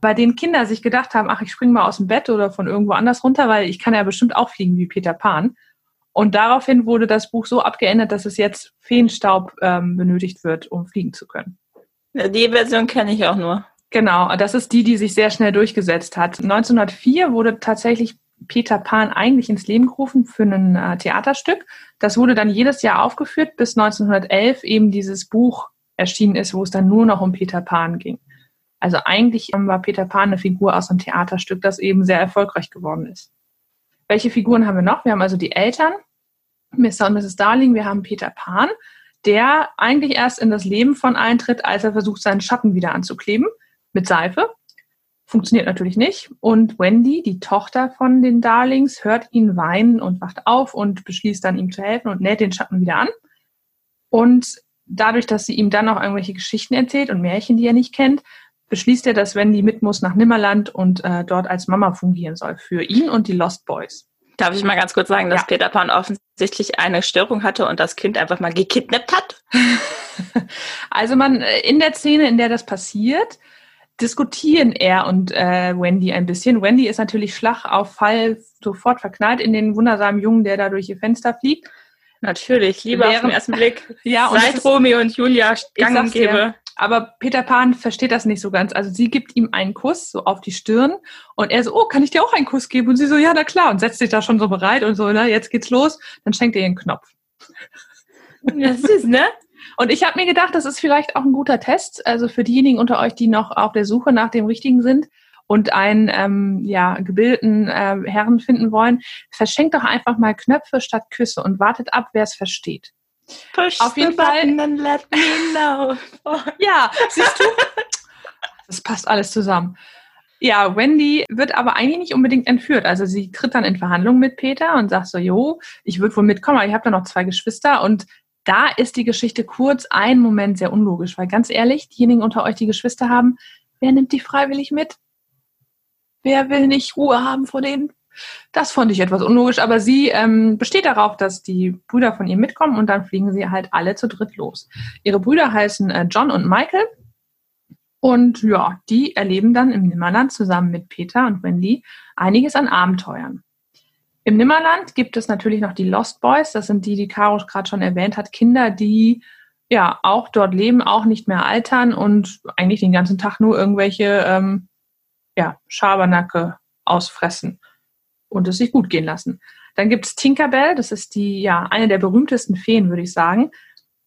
bei denen Kinder sich gedacht haben, ach, ich springe mal aus dem Bett oder von irgendwo anders runter, weil ich kann ja bestimmt auch fliegen wie Peter Pan. Und daraufhin wurde das Buch so abgeändert, dass es jetzt Feenstaub ähm, benötigt wird, um fliegen zu können. Die Version kenne ich auch nur. Genau, das ist die, die sich sehr schnell durchgesetzt hat. 1904 wurde tatsächlich Peter Pan eigentlich ins Leben gerufen für ein äh, Theaterstück. Das wurde dann jedes Jahr aufgeführt, bis 1911 eben dieses Buch erschienen ist, wo es dann nur noch um Peter Pan ging. Also eigentlich war Peter Pan eine Figur aus einem Theaterstück, das eben sehr erfolgreich geworden ist. Welche Figuren haben wir noch? Wir haben also die Eltern, Mr. und Mrs. Darling, wir haben Peter Pan, der eigentlich erst in das Leben von eintritt, als er versucht, seinen Schatten wieder anzukleben mit Seife. Funktioniert natürlich nicht. Und Wendy, die Tochter von den Darlings, hört ihn weinen und wacht auf und beschließt dann, ihm zu helfen und näht den Schatten wieder an. Und dadurch, dass sie ihm dann noch irgendwelche Geschichten erzählt und Märchen, die er nicht kennt, beschließt er, dass Wendy mit muss nach Nimmerland und äh, dort als Mama fungieren soll für ihn und die Lost Boys. Darf ich mal ganz kurz sagen, dass ja. Peter Pan offensichtlich eine Störung hatte und das Kind einfach mal gekidnappt hat? [LAUGHS] also man äh, in der Szene, in der das passiert, diskutieren er und äh, Wendy ein bisschen. Wendy ist natürlich Schlag auf Fall sofort verknallt in den wundersamen Jungen, der da durch ihr Fenster fliegt. Natürlich, Liebe Während, auf den ersten Blick. [LAUGHS] ja, und Seit Romeo und Julia gang und gäbe. Aber Peter Pan versteht das nicht so ganz. Also sie gibt ihm einen Kuss so auf die Stirn und er so, oh, kann ich dir auch einen Kuss geben? Und sie so, ja, na klar. Und setzt sich da schon so bereit und so, na, jetzt geht's los. Dann schenkt er ihr einen Knopf. Das ist, ne? [LAUGHS] Und ich habe mir gedacht, das ist vielleicht auch ein guter Test. Also für diejenigen unter euch, die noch auf der Suche nach dem Richtigen sind und einen ähm, ja, gebildeten äh, Herren finden wollen, verschenkt doch einfach mal Knöpfe statt Küsse und wartet ab, wer es versteht. Push Auf jeden Fall. And let me know. [LAUGHS] ja, siehst du? Das passt alles zusammen. Ja, Wendy wird aber eigentlich nicht unbedingt entführt. Also sie tritt dann in Verhandlungen mit Peter und sagt so, jo, ich würde wohl mitkommen, aber ich habe da noch zwei Geschwister und da ist die Geschichte kurz ein Moment sehr unlogisch, weil ganz ehrlich, diejenigen unter euch, die Geschwister haben, wer nimmt die freiwillig mit? Wer will nicht Ruhe haben vor denen? Das fand ich etwas unlogisch, aber sie ähm, besteht darauf, dass die Brüder von ihr mitkommen und dann fliegen sie halt alle zu dritt los. Ihre Brüder heißen äh, John und Michael und ja, die erleben dann im Nimmerland zusammen mit Peter und Wendy einiges an Abenteuern. Im Nimmerland gibt es natürlich noch die Lost Boys, das sind die, die Caro gerade schon erwähnt hat, Kinder, die ja auch dort leben, auch nicht mehr altern und eigentlich den ganzen Tag nur irgendwelche ähm, ja, Schabernacke ausfressen und es sich gut gehen lassen. Dann gibt es Tinkerbell, das ist die, ja, eine der berühmtesten Feen, würde ich sagen,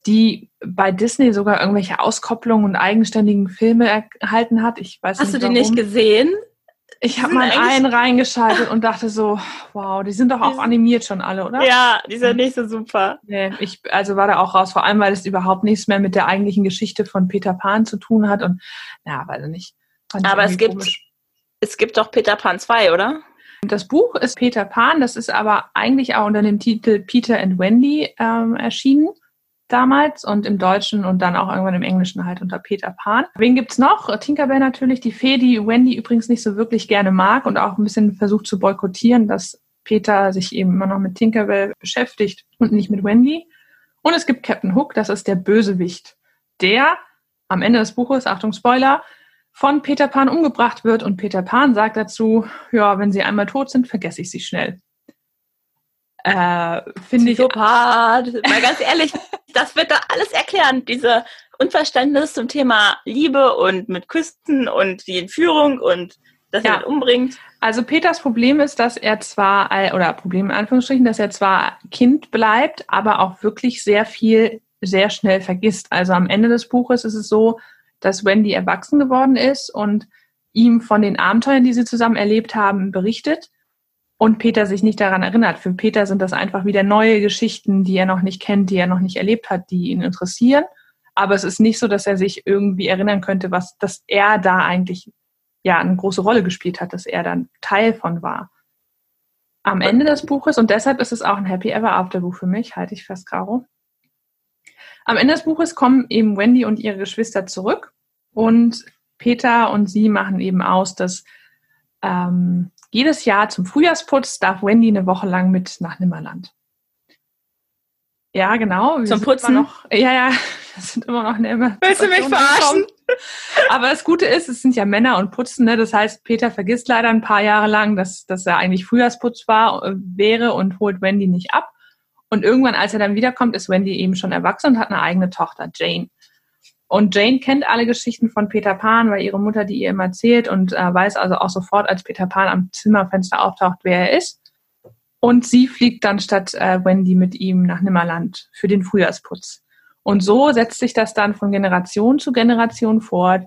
die bei Disney sogar irgendwelche Auskopplungen und eigenständigen Filme erhalten hat. Ich weiß Hast nicht, du die nicht gesehen? Ich habe mal einen reingeschaltet und dachte so, wow, die sind doch auch animiert schon alle, oder? Ja, die sind nicht so super. Nee, ich also war da auch raus, vor allem weil es überhaupt nichts mehr mit der eigentlichen Geschichte von Peter Pan zu tun hat und ja, weiß ich nicht. Aber es gibt komisch. es gibt doch Peter Pan 2, oder? Das Buch ist Peter Pan, das ist aber eigentlich auch unter dem Titel Peter and Wendy ähm, erschienen. damals und im Deutschen und dann auch irgendwann im Englischen halt unter Peter Pan. Wen gibt's noch? Tinkerbell natürlich, die Fee, die Wendy übrigens nicht so wirklich gerne mag und auch ein bisschen versucht zu boykottieren, dass Peter sich eben immer noch mit Tinkerbell beschäftigt und nicht mit Wendy. Und es gibt Captain Hook, das ist der Bösewicht, der am Ende des Buches, Achtung Spoiler, von Peter Pan umgebracht wird und Peter Pan sagt dazu, ja, wenn sie einmal tot sind, vergesse ich sie schnell. Äh, Finde ich. Mal ganz ehrlich, das wird doch alles erklären, diese Unverständnis zum Thema Liebe und mit Küsten und die Entführung und dass ja. er ihn umbringt. Also Peters Problem ist, dass er zwar, oder Problem in Anführungsstrichen, dass er zwar Kind bleibt, aber auch wirklich sehr viel sehr schnell vergisst. Also am Ende des Buches ist es so, dass Wendy erwachsen geworden ist und ihm von den Abenteuern, die sie zusammen erlebt haben, berichtet und Peter sich nicht daran erinnert. Für Peter sind das einfach wieder neue Geschichten, die er noch nicht kennt, die er noch nicht erlebt hat, die ihn interessieren. Aber es ist nicht so, dass er sich irgendwie erinnern könnte, was, dass er da eigentlich ja eine große Rolle gespielt hat, dass er dann Teil von war. Am Ende des Buches, und deshalb ist es auch ein Happy Ever After Buch für mich, halte ich fest, Caro. Am Ende des Buches kommen eben Wendy und ihre Geschwister zurück und Peter und sie machen eben aus, dass ähm, jedes Jahr zum Frühjahrsputz darf Wendy eine Woche lang mit nach Nimmerland. Ja, genau. Wir zum Putzen? Noch, ja, ja, [LAUGHS] das sind immer noch eine Willst du mich verarschen? Aber das Gute ist, es sind ja Männer und Putzen. Ne? Das heißt, Peter vergisst leider ein paar Jahre lang, dass, dass er eigentlich Frühjahrsputz war, äh, wäre und holt Wendy nicht ab. Und irgendwann, als er dann wiederkommt, ist Wendy eben schon erwachsen und hat eine eigene Tochter, Jane. Und Jane kennt alle Geschichten von Peter Pan, weil ihre Mutter die ihr immer erzählt und äh, weiß also auch sofort, als Peter Pan am Zimmerfenster auftaucht, wer er ist. Und sie fliegt dann statt äh, Wendy mit ihm nach Nimmerland für den Frühjahrsputz. Und so setzt sich das dann von Generation zu Generation fort.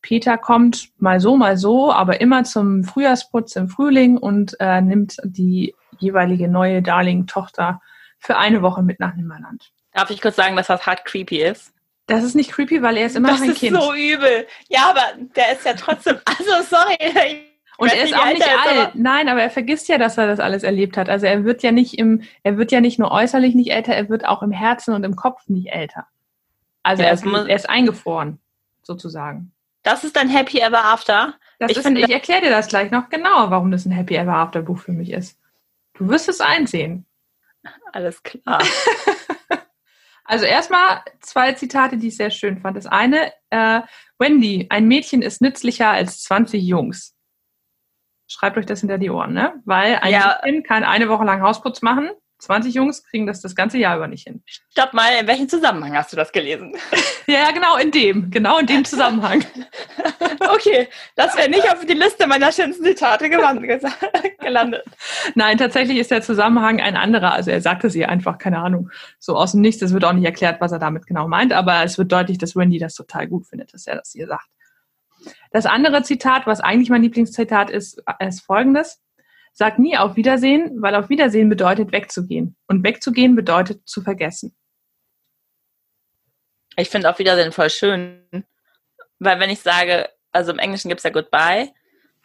Peter kommt mal so, mal so, aber immer zum Frühjahrsputz im Frühling und äh, nimmt die jeweilige neue Darling-Tochter für eine Woche mit nach Nimmerland. Darf ich kurz sagen, dass das hart creepy ist? Das ist nicht creepy, weil er ist immer das ein Kind. Das ist so übel. Ja, aber der ist ja trotzdem, [LAUGHS] also sorry, und er ist auch nicht alt. Nein, aber er vergisst ja, dass er das alles erlebt hat. Also er wird ja nicht im, er wird ja nicht nur äußerlich nicht älter, er wird auch im Herzen und im Kopf nicht älter. Also ja, er, ist, er ist eingefroren, sozusagen. Das ist ein Happy Ever After. Das ich, ich erkläre dir das gleich noch genauer, warum das ein Happy Ever After Buch für mich ist. Du wirst es einsehen. Alles klar. [LAUGHS] also erstmal zwei Zitate, die ich sehr schön fand. Das eine, äh, Wendy, ein Mädchen ist nützlicher als 20 Jungs schreibt euch das hinter die Ohren, ne? Weil ein ja. Kind kann eine Woche lang Hausputz machen. 20 Jungs kriegen das das ganze Jahr über nicht hin. Stopp mal, in welchem Zusammenhang hast du das gelesen? [LAUGHS] ja, genau in dem, genau in dem Zusammenhang. [LAUGHS] okay, das wäre nicht auf die Liste meiner schönsten Zitate [LAUGHS] gelandet. Nein, tatsächlich ist der Zusammenhang ein anderer. Also er sagte sie einfach, keine Ahnung, so aus dem Nichts. Es wird auch nicht erklärt, was er damit genau meint, aber es wird deutlich, dass Wendy das total gut findet, dass er das hier sagt. Das andere Zitat, was eigentlich mein Lieblingszitat ist, ist folgendes. Sag nie auf Wiedersehen, weil auf Wiedersehen bedeutet wegzugehen. Und wegzugehen bedeutet zu vergessen. Ich finde auf Wiedersehen voll schön. Weil wenn ich sage, also im Englischen gibt es ja Goodbye,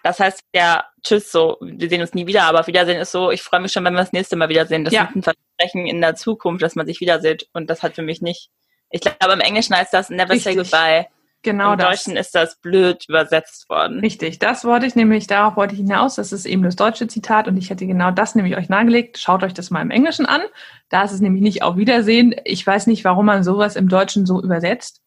das heißt ja Tschüss, so, wir sehen uns nie wieder, aber auf Wiedersehen ist so, ich freue mich schon, wenn wir das nächste Mal wiedersehen. Das ja. ist ein Versprechen in der Zukunft, dass man sich wiedersieht. Und das hat für mich nicht. Ich glaube, im Englischen heißt das Never Richtig. say goodbye. Genau Im das. Deutschen ist das blöd übersetzt worden. Richtig, das wollte ich nämlich, darauf wollte ich hinaus. Das ist eben das deutsche Zitat und ich hätte genau das nämlich euch nahegelegt. Schaut euch das mal im Englischen an. Da ist es nämlich nicht auf Wiedersehen. Ich weiß nicht, warum man sowas im Deutschen so übersetzt.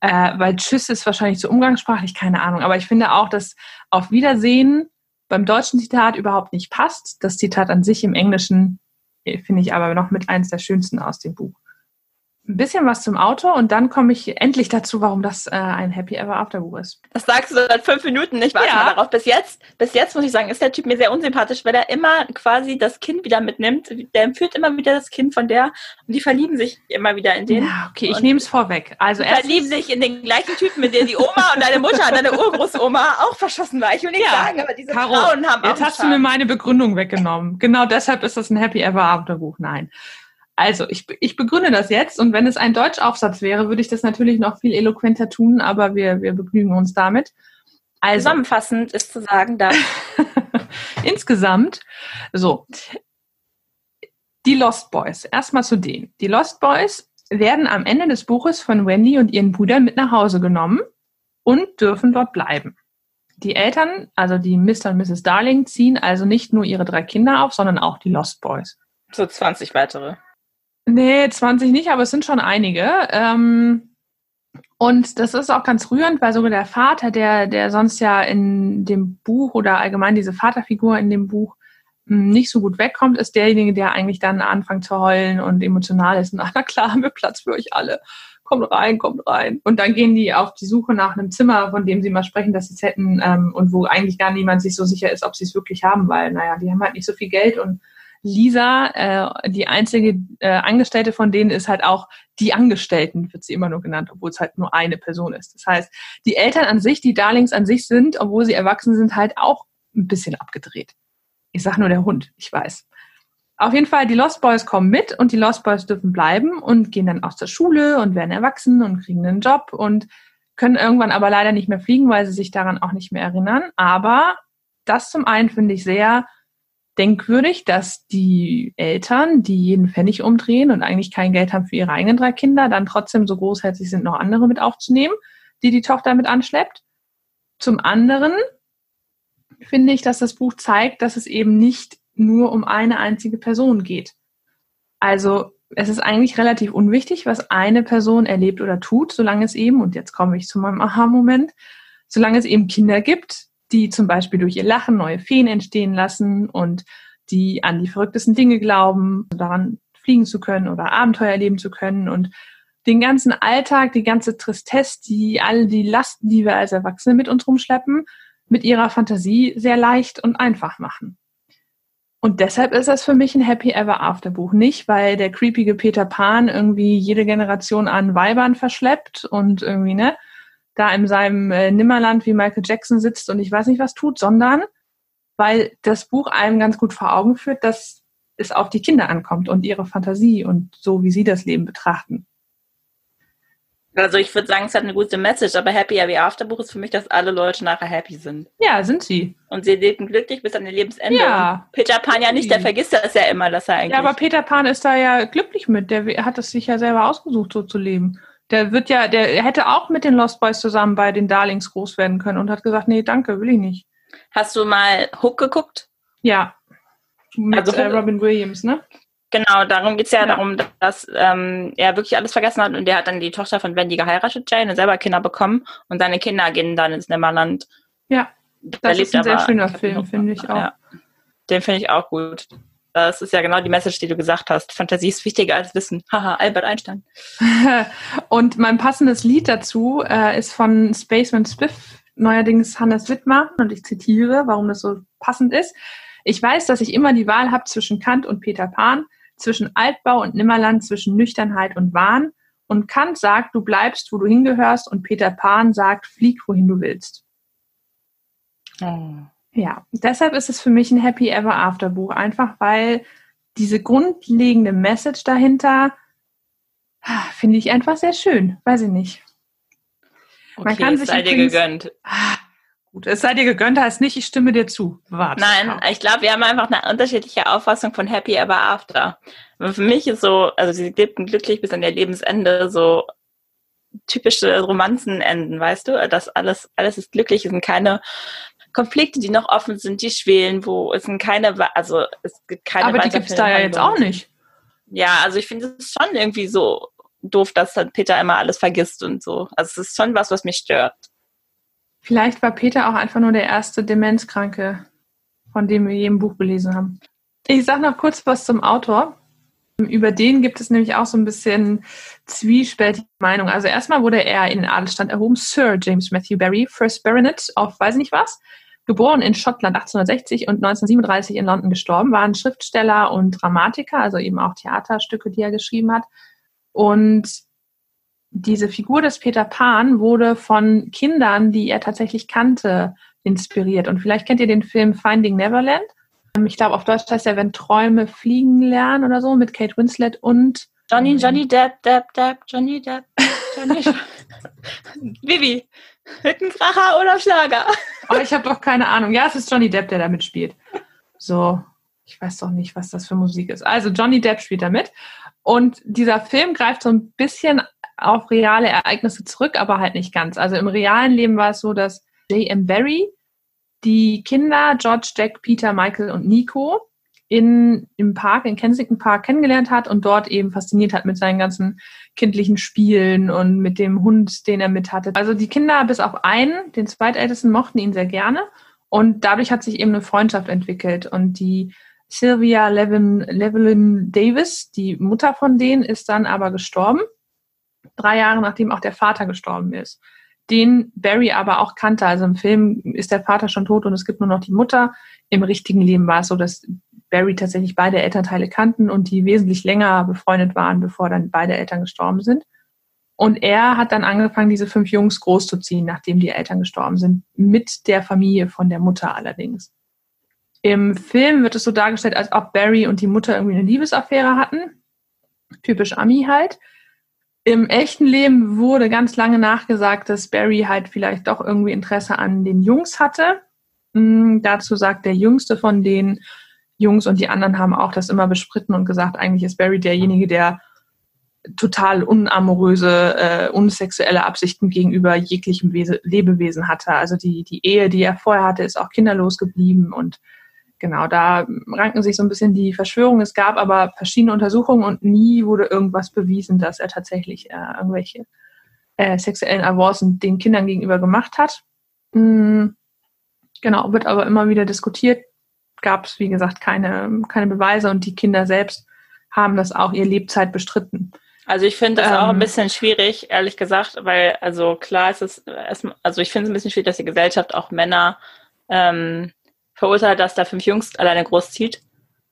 Äh, weil Tschüss ist wahrscheinlich so umgangssprachlich, keine Ahnung. Aber ich finde auch, dass auf Wiedersehen beim deutschen Zitat überhaupt nicht passt. Das Zitat an sich im Englischen äh, finde ich aber noch mit eins der schönsten aus dem Buch ein bisschen was zum Auto und dann komme ich endlich dazu, warum das äh, ein Happy Ever After Buch ist. Das sagst du seit fünf Minuten. Ich warte ja. mal darauf. Bis jetzt, bis jetzt muss ich sagen, ist der Typ mir sehr unsympathisch, weil er immer quasi das Kind wieder mitnimmt. Der empfiehlt immer wieder das Kind von der und die verlieben sich immer wieder in den. Ja, okay, ich nehme es vorweg. Also die verlieben sich in den gleichen Typen, mit dem die Oma und deine Mutter und deine Urgroßoma auch verschossen war. Ich will nicht ja. sagen, aber diese Caro, Frauen haben Jetzt hast du mir meine Begründung weggenommen. Genau deshalb ist das ein Happy Ever After Buch. Nein. Also, ich, ich begründe das jetzt und wenn es ein Deutschaufsatz wäre, würde ich das natürlich noch viel eloquenter tun, aber wir, wir begnügen uns damit. Also, Zusammenfassend ist zu sagen, dass [LAUGHS] insgesamt, so, die Lost Boys, erstmal zu denen. Die Lost Boys werden am Ende des Buches von Wendy und ihren Brüdern mit nach Hause genommen und dürfen dort bleiben. Die Eltern, also die Mr. und Mrs. Darling, ziehen also nicht nur ihre drei Kinder auf, sondern auch die Lost Boys. So 20 weitere. Nee, 20 nicht, aber es sind schon einige. Ähm, und das ist auch ganz rührend, weil sogar der Vater, der, der sonst ja in dem Buch oder allgemein diese Vaterfigur in dem Buch hm, nicht so gut wegkommt, ist derjenige, der eigentlich dann anfängt zu heulen und emotional ist. Und ach, na klar, haben wir Platz für euch alle. Kommt rein, kommt rein. Und dann gehen die auf die Suche nach einem Zimmer, von dem sie mal sprechen, dass sie es hätten ähm, und wo eigentlich gar niemand sich so sicher ist, ob sie es wirklich haben, weil, naja, die haben halt nicht so viel Geld und Lisa, äh, die einzige äh, Angestellte von denen, ist halt auch die Angestellten, wird sie immer nur genannt, obwohl es halt nur eine Person ist. Das heißt, die Eltern an sich, die Darlings an sich sind, obwohl sie erwachsen sind, halt auch ein bisschen abgedreht. Ich sag nur der Hund, ich weiß. Auf jeden Fall, die Lost Boys kommen mit und die Lost Boys dürfen bleiben und gehen dann aus der Schule und werden erwachsen und kriegen einen Job und können irgendwann aber leider nicht mehr fliegen, weil sie sich daran auch nicht mehr erinnern. Aber das zum einen finde ich sehr denkwürdig, dass die Eltern, die jeden Pfennig umdrehen und eigentlich kein Geld haben für ihre eigenen drei Kinder, dann trotzdem so großherzig sind, noch andere mit aufzunehmen, die die Tochter mit anschleppt. Zum anderen finde ich, dass das Buch zeigt, dass es eben nicht nur um eine einzige Person geht. Also es ist eigentlich relativ unwichtig, was eine Person erlebt oder tut, solange es eben, und jetzt komme ich zu meinem Aha-Moment, solange es eben Kinder gibt, die zum Beispiel durch ihr Lachen neue Feen entstehen lassen und die an die verrücktesten Dinge glauben, daran fliegen zu können oder Abenteuer erleben zu können und den ganzen Alltag, die ganze Tristesse, die all die Lasten, die wir als Erwachsene mit uns rumschleppen, mit ihrer Fantasie sehr leicht und einfach machen. Und deshalb ist das für mich ein Happy Ever After Buch. Nicht, weil der creepige Peter Pan irgendwie jede Generation an Weibern verschleppt und irgendwie, ne, da in seinem äh, Nimmerland wie Michael Jackson sitzt und ich weiß nicht was tut, sondern weil das Buch einem ganz gut vor Augen führt, dass es auf die Kinder ankommt und ihre Fantasie und so, wie sie das Leben betrachten. Also ich würde sagen, es hat eine gute Message, aber Happy Ever After Buch ist für mich, dass alle Leute nachher happy sind. Ja, sind sie. Und sie leben glücklich bis an ihr Lebensende. Ja. Peter Pan ja nicht, der vergisst das ja immer, dass er eigentlich. Ja, aber Peter Pan ist da ja glücklich mit. Der hat es sich ja selber ausgesucht, so zu leben. Der wird ja, der hätte auch mit den Lost Boys zusammen bei den Darlings groß werden können und hat gesagt, nee, danke, will ich nicht. Hast du mal Hook geguckt? Ja. Mit also, äh, Robin Williams, ne? Genau, darum geht es ja, ja, darum, dass ähm, er wirklich alles vergessen hat und der hat dann die Tochter von Wendy geheiratet, Jane, und selber Kinder bekommen und seine Kinder gehen dann ins Nimmerland. Ja, das da ist ein sehr schöner Film, finde ich auch. Ja. Den finde ich auch gut. Das ist ja genau die Message, die du gesagt hast. Fantasie ist wichtiger als Wissen. Haha, Albert Einstein. [LAUGHS] und mein passendes Lied dazu äh, ist von Spaceman Spiff, neuerdings Hannes Wittmer. Und ich zitiere, warum das so passend ist. Ich weiß, dass ich immer die Wahl habe zwischen Kant und Peter Pan, zwischen Altbau und Nimmerland, zwischen Nüchternheit und Wahn. Und Kant sagt, du bleibst, wo du hingehörst, und Peter Pan sagt, flieg, wohin du willst. Oh. Ja, deshalb ist es für mich ein Happy Ever After Buch, einfach weil diese grundlegende Message dahinter ah, finde ich einfach sehr schön. Weiß ich nicht. Okay, Man kann es sich sei dir gegönnt. Ah, gut, es sei dir gegönnt heißt nicht, ich stimme dir zu. Warte. Nein, ich glaube, wir haben einfach eine unterschiedliche Auffassung von Happy Ever After. Für mich ist so, also sie lebten glücklich bis an ihr Lebensende, so typische Romanzenenden, weißt du? Das alles, alles ist glücklich, es sind keine Konflikte, die noch offen sind, die schwelen, wo es sind keine, also es gibt keine. Aber die gibt es da ja jetzt auch nicht. Ja, also ich finde es schon irgendwie so doof, dass dann Peter immer alles vergisst und so. Also es ist schon was, was mich stört. Vielleicht war Peter auch einfach nur der erste Demenzkranke, von dem wir je im Buch gelesen haben. Ich sage noch kurz was zum Autor. Über den gibt es nämlich auch so ein bisschen zwiespältige Meinung. Also erstmal wurde er in den Adelstand erhoben, Sir James Matthew Barry, First Baronet of weiß nicht was. Geboren in Schottland 1860 und 1937 in London gestorben, war ein Schriftsteller und Dramatiker, also eben auch Theaterstücke, die er geschrieben hat. Und diese Figur des Peter Pan wurde von Kindern, die er tatsächlich kannte, inspiriert. Und vielleicht kennt ihr den Film Finding Neverland. Ich glaube, auf Deutsch heißt er, wenn Träume fliegen lernen oder so, mit Kate Winslet und Johnny, Johnny Depp, Depp, Depp, Johnny Depp, Johnny. [LAUGHS] Vivi, Hüttenkracher oder Schlager? Oh, ich habe doch keine Ahnung. Ja, es ist Johnny Depp, der da mitspielt. So, ich weiß doch nicht, was das für Musik ist. Also Johnny Depp spielt da mit. Und dieser Film greift so ein bisschen auf reale Ereignisse zurück, aber halt nicht ganz. Also im realen Leben war es so, dass J.M. Barry die Kinder George, Jack, Peter, Michael und Nico in, im Park, in Kensington Park kennengelernt hat und dort eben fasziniert hat mit seinen ganzen kindlichen Spielen und mit dem Hund, den er mit hatte. Also die Kinder bis auf einen, den zweitältesten, mochten ihn sehr gerne und dadurch hat sich eben eine Freundschaft entwickelt und die Sylvia Levin, Levelin Davis, die Mutter von denen, ist dann aber gestorben. Drei Jahre nachdem auch der Vater gestorben ist. Den Barry aber auch kannte. Also im Film ist der Vater schon tot und es gibt nur noch die Mutter. Im richtigen Leben war es so, dass Barry tatsächlich beide Elternteile kannten und die wesentlich länger befreundet waren, bevor dann beide Eltern gestorben sind. Und er hat dann angefangen, diese fünf Jungs großzuziehen, nachdem die Eltern gestorben sind, mit der Familie von der Mutter allerdings. Im Film wird es so dargestellt, als ob Barry und die Mutter irgendwie eine Liebesaffäre hatten. Typisch Ami halt. Im echten Leben wurde ganz lange nachgesagt, dass Barry halt vielleicht doch irgendwie Interesse an den Jungs hatte. Mhm, dazu sagt der jüngste von den Jungs und die anderen haben auch das immer bespritten und gesagt, eigentlich ist Barry derjenige, der total unamoröse, äh, unsexuelle Absichten gegenüber jeglichem Wese Lebewesen hatte. Also die, die Ehe, die er vorher hatte, ist auch kinderlos geblieben und genau, da ranken sich so ein bisschen die Verschwörungen. Es gab aber verschiedene Untersuchungen und nie wurde irgendwas bewiesen, dass er tatsächlich äh, irgendwelche äh, sexuellen Avancen den Kindern gegenüber gemacht hat. Mhm. Genau, wird aber immer wieder diskutiert. Gab es, wie gesagt, keine, keine Beweise und die Kinder selbst haben das auch ihr Lebzeit bestritten. Also ich finde das ähm, auch ein ähm. bisschen schwierig, ehrlich gesagt, weil also klar ist es, also ich finde es ein bisschen schwierig, dass die Gesellschaft auch Männer ähm, verurteilt, dass da fünf Jungs alleine großzieht.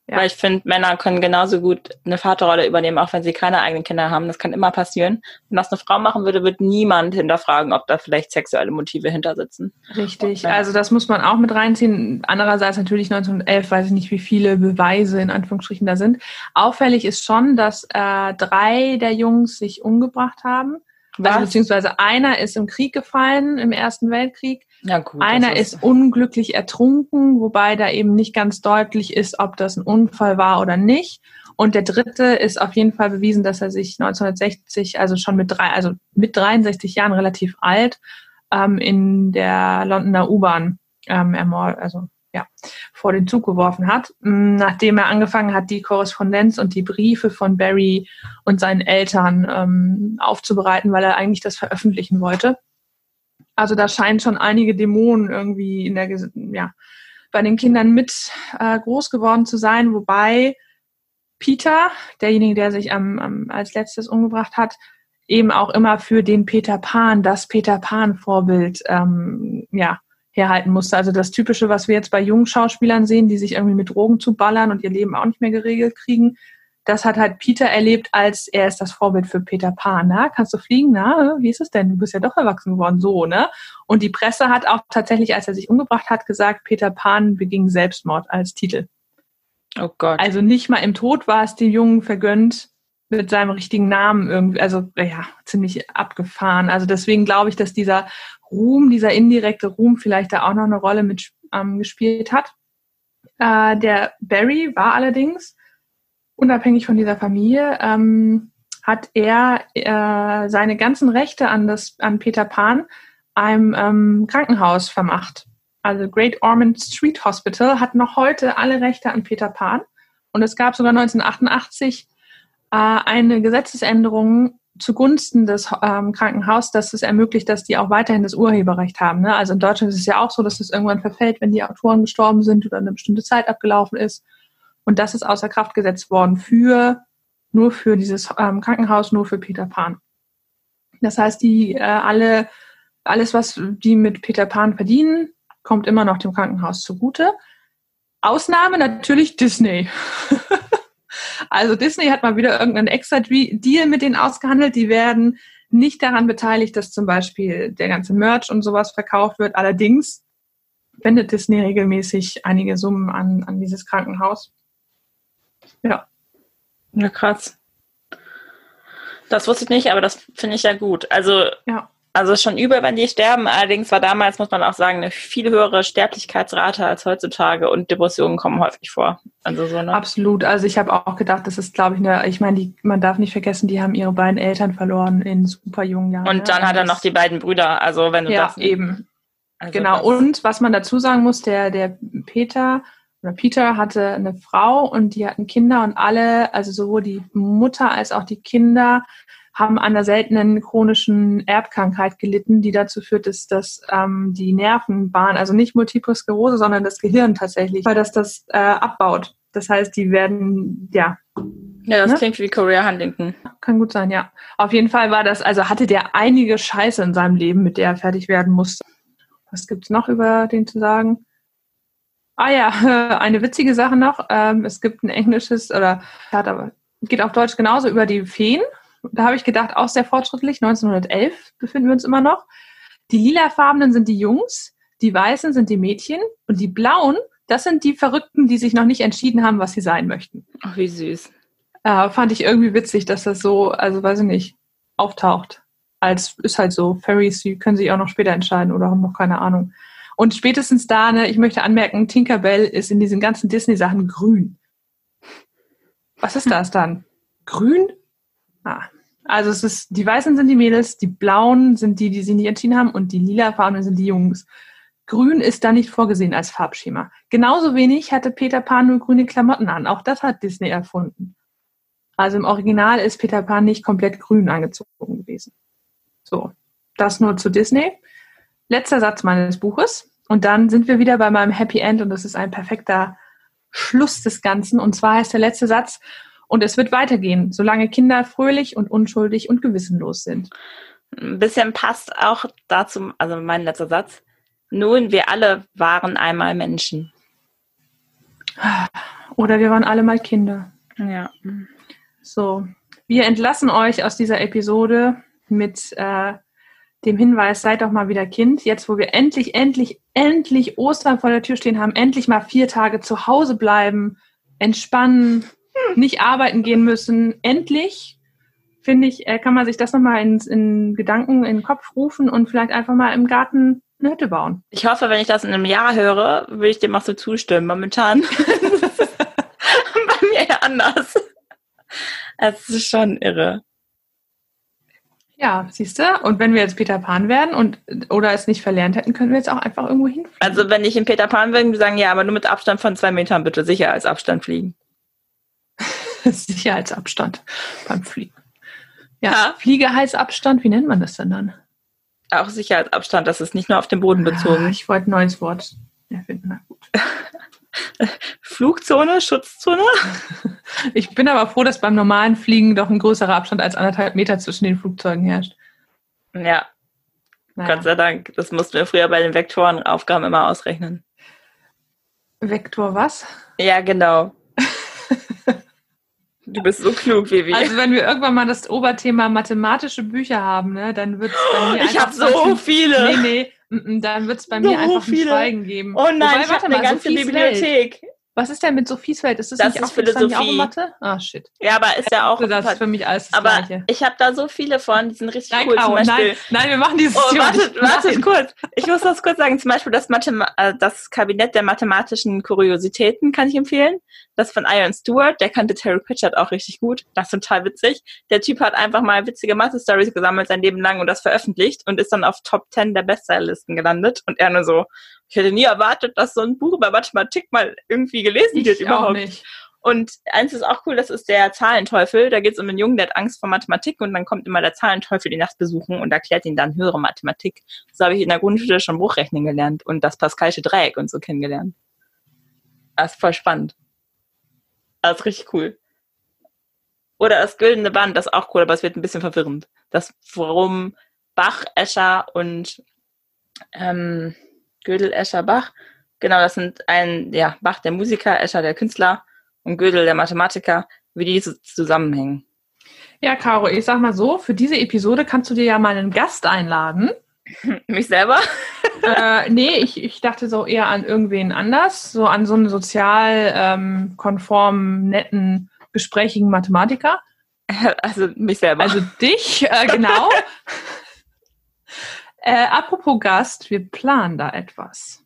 Ja. Weil ich finde, Männer können genauso gut eine Vaterrolle übernehmen, auch wenn sie keine eigenen Kinder haben. Das kann immer passieren. Wenn das eine Frau machen würde, wird niemand hinterfragen, ob da vielleicht sexuelle Motive hinter sitzen. Richtig. Also das muss man auch mit reinziehen. Andererseits natürlich 1911, weiß ich nicht, wie viele Beweise in Anführungsstrichen da sind. Auffällig ist schon, dass äh, drei der Jungs sich umgebracht haben. Also beziehungsweise einer ist im Krieg gefallen, im Ersten Weltkrieg. Ja, gut, Einer ist, ist unglücklich ertrunken, wobei da eben nicht ganz deutlich ist, ob das ein Unfall war oder nicht. Und der dritte ist auf jeden Fall bewiesen, dass er sich 1960, also schon mit drei, also mit 63 Jahren relativ alt, ähm, in der Londoner U-Bahn ähm, ermordet, also ja, vor den Zug geworfen hat, mm, nachdem er angefangen hat, die Korrespondenz und die Briefe von Barry und seinen Eltern ähm, aufzubereiten, weil er eigentlich das veröffentlichen wollte. Also da scheinen schon einige Dämonen irgendwie in der, ja, bei den Kindern mit äh, groß geworden zu sein, wobei Peter, derjenige, der sich am, am, als letztes umgebracht hat, eben auch immer für den Peter Pan, das Peter Pan-Vorbild, ähm, ja, herhalten musste. Also das Typische, was wir jetzt bei jungen Schauspielern sehen, die sich irgendwie mit Drogen zu ballern und ihr Leben auch nicht mehr geregelt kriegen, das hat halt Peter erlebt, als er ist das Vorbild für Peter Pan. Na, kannst du fliegen? Na, wie ist es denn? Du bist ja doch erwachsen geworden, so, ne? Und die Presse hat auch tatsächlich, als er sich umgebracht hat, gesagt, Peter Pan beging Selbstmord als Titel. Oh Gott. Also nicht mal im Tod war es dem Jungen vergönnt, mit seinem richtigen Namen irgendwie, also ja, ziemlich abgefahren. Also deswegen glaube ich, dass dieser Ruhm, dieser indirekte Ruhm vielleicht da auch noch eine Rolle mit ähm, gespielt hat. Äh, der Barry war allerdings unabhängig von dieser Familie, ähm, hat er äh, seine ganzen Rechte an, das, an Peter Pan einem ähm, Krankenhaus vermacht. Also Great Ormond Street Hospital hat noch heute alle Rechte an Peter Pan. Und es gab sogar 1988 äh, eine Gesetzesänderung zugunsten des ähm, Krankenhauses, dass es ermöglicht, dass die auch weiterhin das Urheberrecht haben. Ne? Also in Deutschland ist es ja auch so, dass es irgendwann verfällt, wenn die Autoren gestorben sind oder eine bestimmte Zeit abgelaufen ist. Und das ist außer Kraft gesetzt worden für nur für dieses ähm, Krankenhaus, nur für Peter Pan. Das heißt, die äh, alle alles, was die mit Peter Pan verdienen, kommt immer noch dem Krankenhaus zugute. Ausnahme natürlich Disney. [LAUGHS] also Disney hat mal wieder irgendeinen extra Deal mit denen ausgehandelt. Die werden nicht daran beteiligt, dass zum Beispiel der ganze Merch und sowas verkauft wird. Allerdings wendet Disney regelmäßig einige Summen an, an dieses Krankenhaus. Ja. Ja, krass. Das wusste ich nicht, aber das finde ich ja gut. Also, ja. Also schon über, wenn die sterben. Allerdings war damals, muss man auch sagen, eine viel höhere Sterblichkeitsrate als heutzutage und Depressionen kommen häufig vor. Also so, ne? Absolut. Also ich habe auch gedacht, das ist, glaube ich, eine, ich meine, die, man darf nicht vergessen, die haben ihre beiden Eltern verloren in super jungen Jahren. Und dann ne? hat er noch die beiden Brüder. Also wenn du ja, das. eben. Also genau. Und was man dazu sagen muss, der, der Peter oder Peter hatte eine Frau und die hatten Kinder und alle, also sowohl die Mutter als auch die Kinder, haben an einer seltenen chronischen Erbkrankheit gelitten, die dazu führt, dass, dass ähm, die Nervenbahn, also nicht Multiple Sklerose, sondern das Gehirn tatsächlich, weil das das äh, abbaut. Das heißt, die werden, ja. Ja, das ne? klingt wie Korea Huntington. Kann gut sein, ja. Auf jeden Fall war das, also hatte der einige Scheiße in seinem Leben, mit der er fertig werden musste. Was gibt's noch über den zu sagen? Ah ja, [LAUGHS] eine witzige Sache noch. Ähm, es gibt ein englisches oder hat aber geht auf Deutsch genauso über die Feen. Da habe ich gedacht, auch sehr fortschrittlich. 1911 befinden wir uns immer noch. Die lilafarbenen sind die Jungs, die weißen sind die Mädchen und die blauen, das sind die Verrückten, die sich noch nicht entschieden haben, was sie sein möchten. Ach, wie süß. Äh, fand ich irgendwie witzig, dass das so, also weiß ich nicht, auftaucht. Als ist halt so, Fairies, die können sich auch noch später entscheiden oder haben noch keine Ahnung. Und spätestens da, ne, ich möchte anmerken, Tinkerbell ist in diesen ganzen Disney-Sachen grün. Was ist das dann? Grün? Ah. Also es ist, die Weißen sind die Mädels, die Blauen sind die, die sich nicht entschieden haben und die Lilafarbenen sind die Jungs. Grün ist da nicht vorgesehen als Farbschema. Genauso wenig hatte Peter Pan nur grüne Klamotten an. Auch das hat Disney erfunden. Also im Original ist Peter Pan nicht komplett grün angezogen gewesen. So, das nur zu Disney. Letzter Satz meines Buches. Und dann sind wir wieder bei meinem Happy End und das ist ein perfekter Schluss des Ganzen. Und zwar heißt der letzte Satz, und es wird weitergehen, solange Kinder fröhlich und unschuldig und gewissenlos sind. Ein bisschen passt auch dazu, also mein letzter Satz. Nun, wir alle waren einmal Menschen. Oder wir waren alle mal Kinder. Ja. So, wir entlassen euch aus dieser Episode mit äh, dem Hinweis, seid doch mal wieder Kind. Jetzt, wo wir endlich, endlich, endlich Ostern vor der Tür stehen haben, endlich mal vier Tage zu Hause bleiben, entspannen, nicht arbeiten gehen müssen. Endlich, finde ich, äh, kann man sich das nochmal in, in Gedanken, in den Kopf rufen und vielleicht einfach mal im Garten eine Hütte bauen. Ich hoffe, wenn ich das in einem Jahr höre, würde ich dem auch so zustimmen. Momentan [LAUGHS] bei mir eher anders. Es ist schon irre. Ja, siehst du? Und wenn wir jetzt Peter Pan werden und oder es nicht verlernt hätten, könnten wir jetzt auch einfach irgendwo hinfliegen. Also wenn ich in Peter Pan wäre, würde ich sagen, ja, aber nur mit Abstand von zwei Metern bitte, Sicherheitsabstand fliegen. [LAUGHS] Sicherheitsabstand beim Fliegen. Ja, ja. Fliegeheitsabstand, wie nennt man das denn dann? Auch Sicherheitsabstand, das ist nicht nur auf den Boden bezogen. Ah, ich wollte ein neues Wort erfinden, na gut. [LAUGHS] Flugzone, Schutzzone? [LAUGHS] Ich bin aber froh, dass beim normalen Fliegen doch ein größerer Abstand als anderthalb Meter zwischen den Flugzeugen herrscht. Ja. Naja. Gott sei Dank. Das mussten wir früher bei den Vektorenaufgaben immer ausrechnen. Vektor was? Ja, genau. Du bist so klug, Vivi. Also wenn wir irgendwann mal das Oberthema mathematische Bücher haben, ne, dann wird es bei mir Ich habe so viele. Nee, nee, dann wird es bei so mir einfach viele. ein Schweigen geben. Oh nein, Wobei, ich habe eine ganze Bibliothek. Welt. Was ist denn mit Sophies Welt? Ist das, das nicht ist auch, Philosophie. Auch Mathe? Ah, shit. Ja, aber ist ja auch. Das ist für mich alles das aber Gleiche. ich habe da so viele von, die sind richtig nein, cool. Beispiel, nein, nein, wir machen dieses oh, Wartet, wartet kurz. Ich muss das kurz sagen. Zum Beispiel das, Mathema äh, das Kabinett der mathematischen Kuriositäten kann ich empfehlen. Das von Iron Stewart. Der kannte Terry Pritchard auch richtig gut. Das ist total witzig. Der Typ hat einfach mal witzige Mathe-Stories gesammelt sein Leben lang und das veröffentlicht und ist dann auf Top 10 der Bestsellerlisten gelandet. Und er nur so, ich hätte nie erwartet, dass so ein Buch über Mathematik mal irgendwie gelesen ich wird überhaupt. Nicht. Und eins ist auch cool, das ist der Zahlenteufel. Da geht es um einen Jungen, der hat Angst vor Mathematik und dann kommt immer der Zahlenteufel die Nacht besuchen und erklärt ihn dann höhere Mathematik. So habe ich in der Grundschule schon Bruchrechnen gelernt und das Pascalsche Dreieck und so kennengelernt. Das ist voll spannend. Das ist richtig cool. Oder das güldene Band, das ist auch cool, aber es wird ein bisschen verwirrend. Das, warum Bach, Escher und ähm, Gödel, Escher, Bach. Genau, das sind ein, ja, Bach der Musiker, Escher der Künstler und Gödel der Mathematiker, wie die zusammenhängen. Ja, Caro, ich sag mal so, für diese Episode kannst du dir ja mal einen Gast einladen. [LAUGHS] Mich selber? [LAUGHS] äh, nee, ich, ich dachte so eher an irgendwen anders, so an so einen sozial ähm, konformen, netten, gesprächigen Mathematiker. [LAUGHS] Also mich selber. Also dich, äh, genau. Äh, apropos Gast, wir planen da etwas.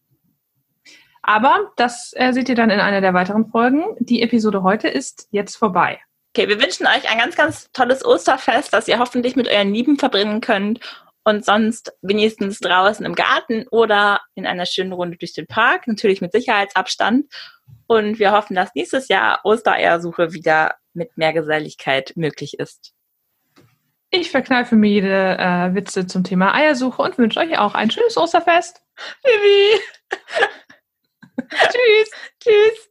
Aber das äh, seht ihr dann in einer der weiteren Folgen. Die Episode heute ist jetzt vorbei. Okay, wir wünschen euch ein ganz, ganz tolles Osterfest, das ihr hoffentlich mit euren Lieben verbringen könnt und sonst wenigstens draußen im Garten oder in einer schönen Runde durch den Park, natürlich mit Sicherheitsabstand. Und wir hoffen, dass nächstes Jahr Ostereiersuche wieder mit mehr Geselligkeit möglich ist. Ich verkneife mir jede äh, Witze zum Thema Eiersuche und wünsche euch auch ein schönes Osterfest. Vivi! [LAUGHS] Tschüss! Tschüss!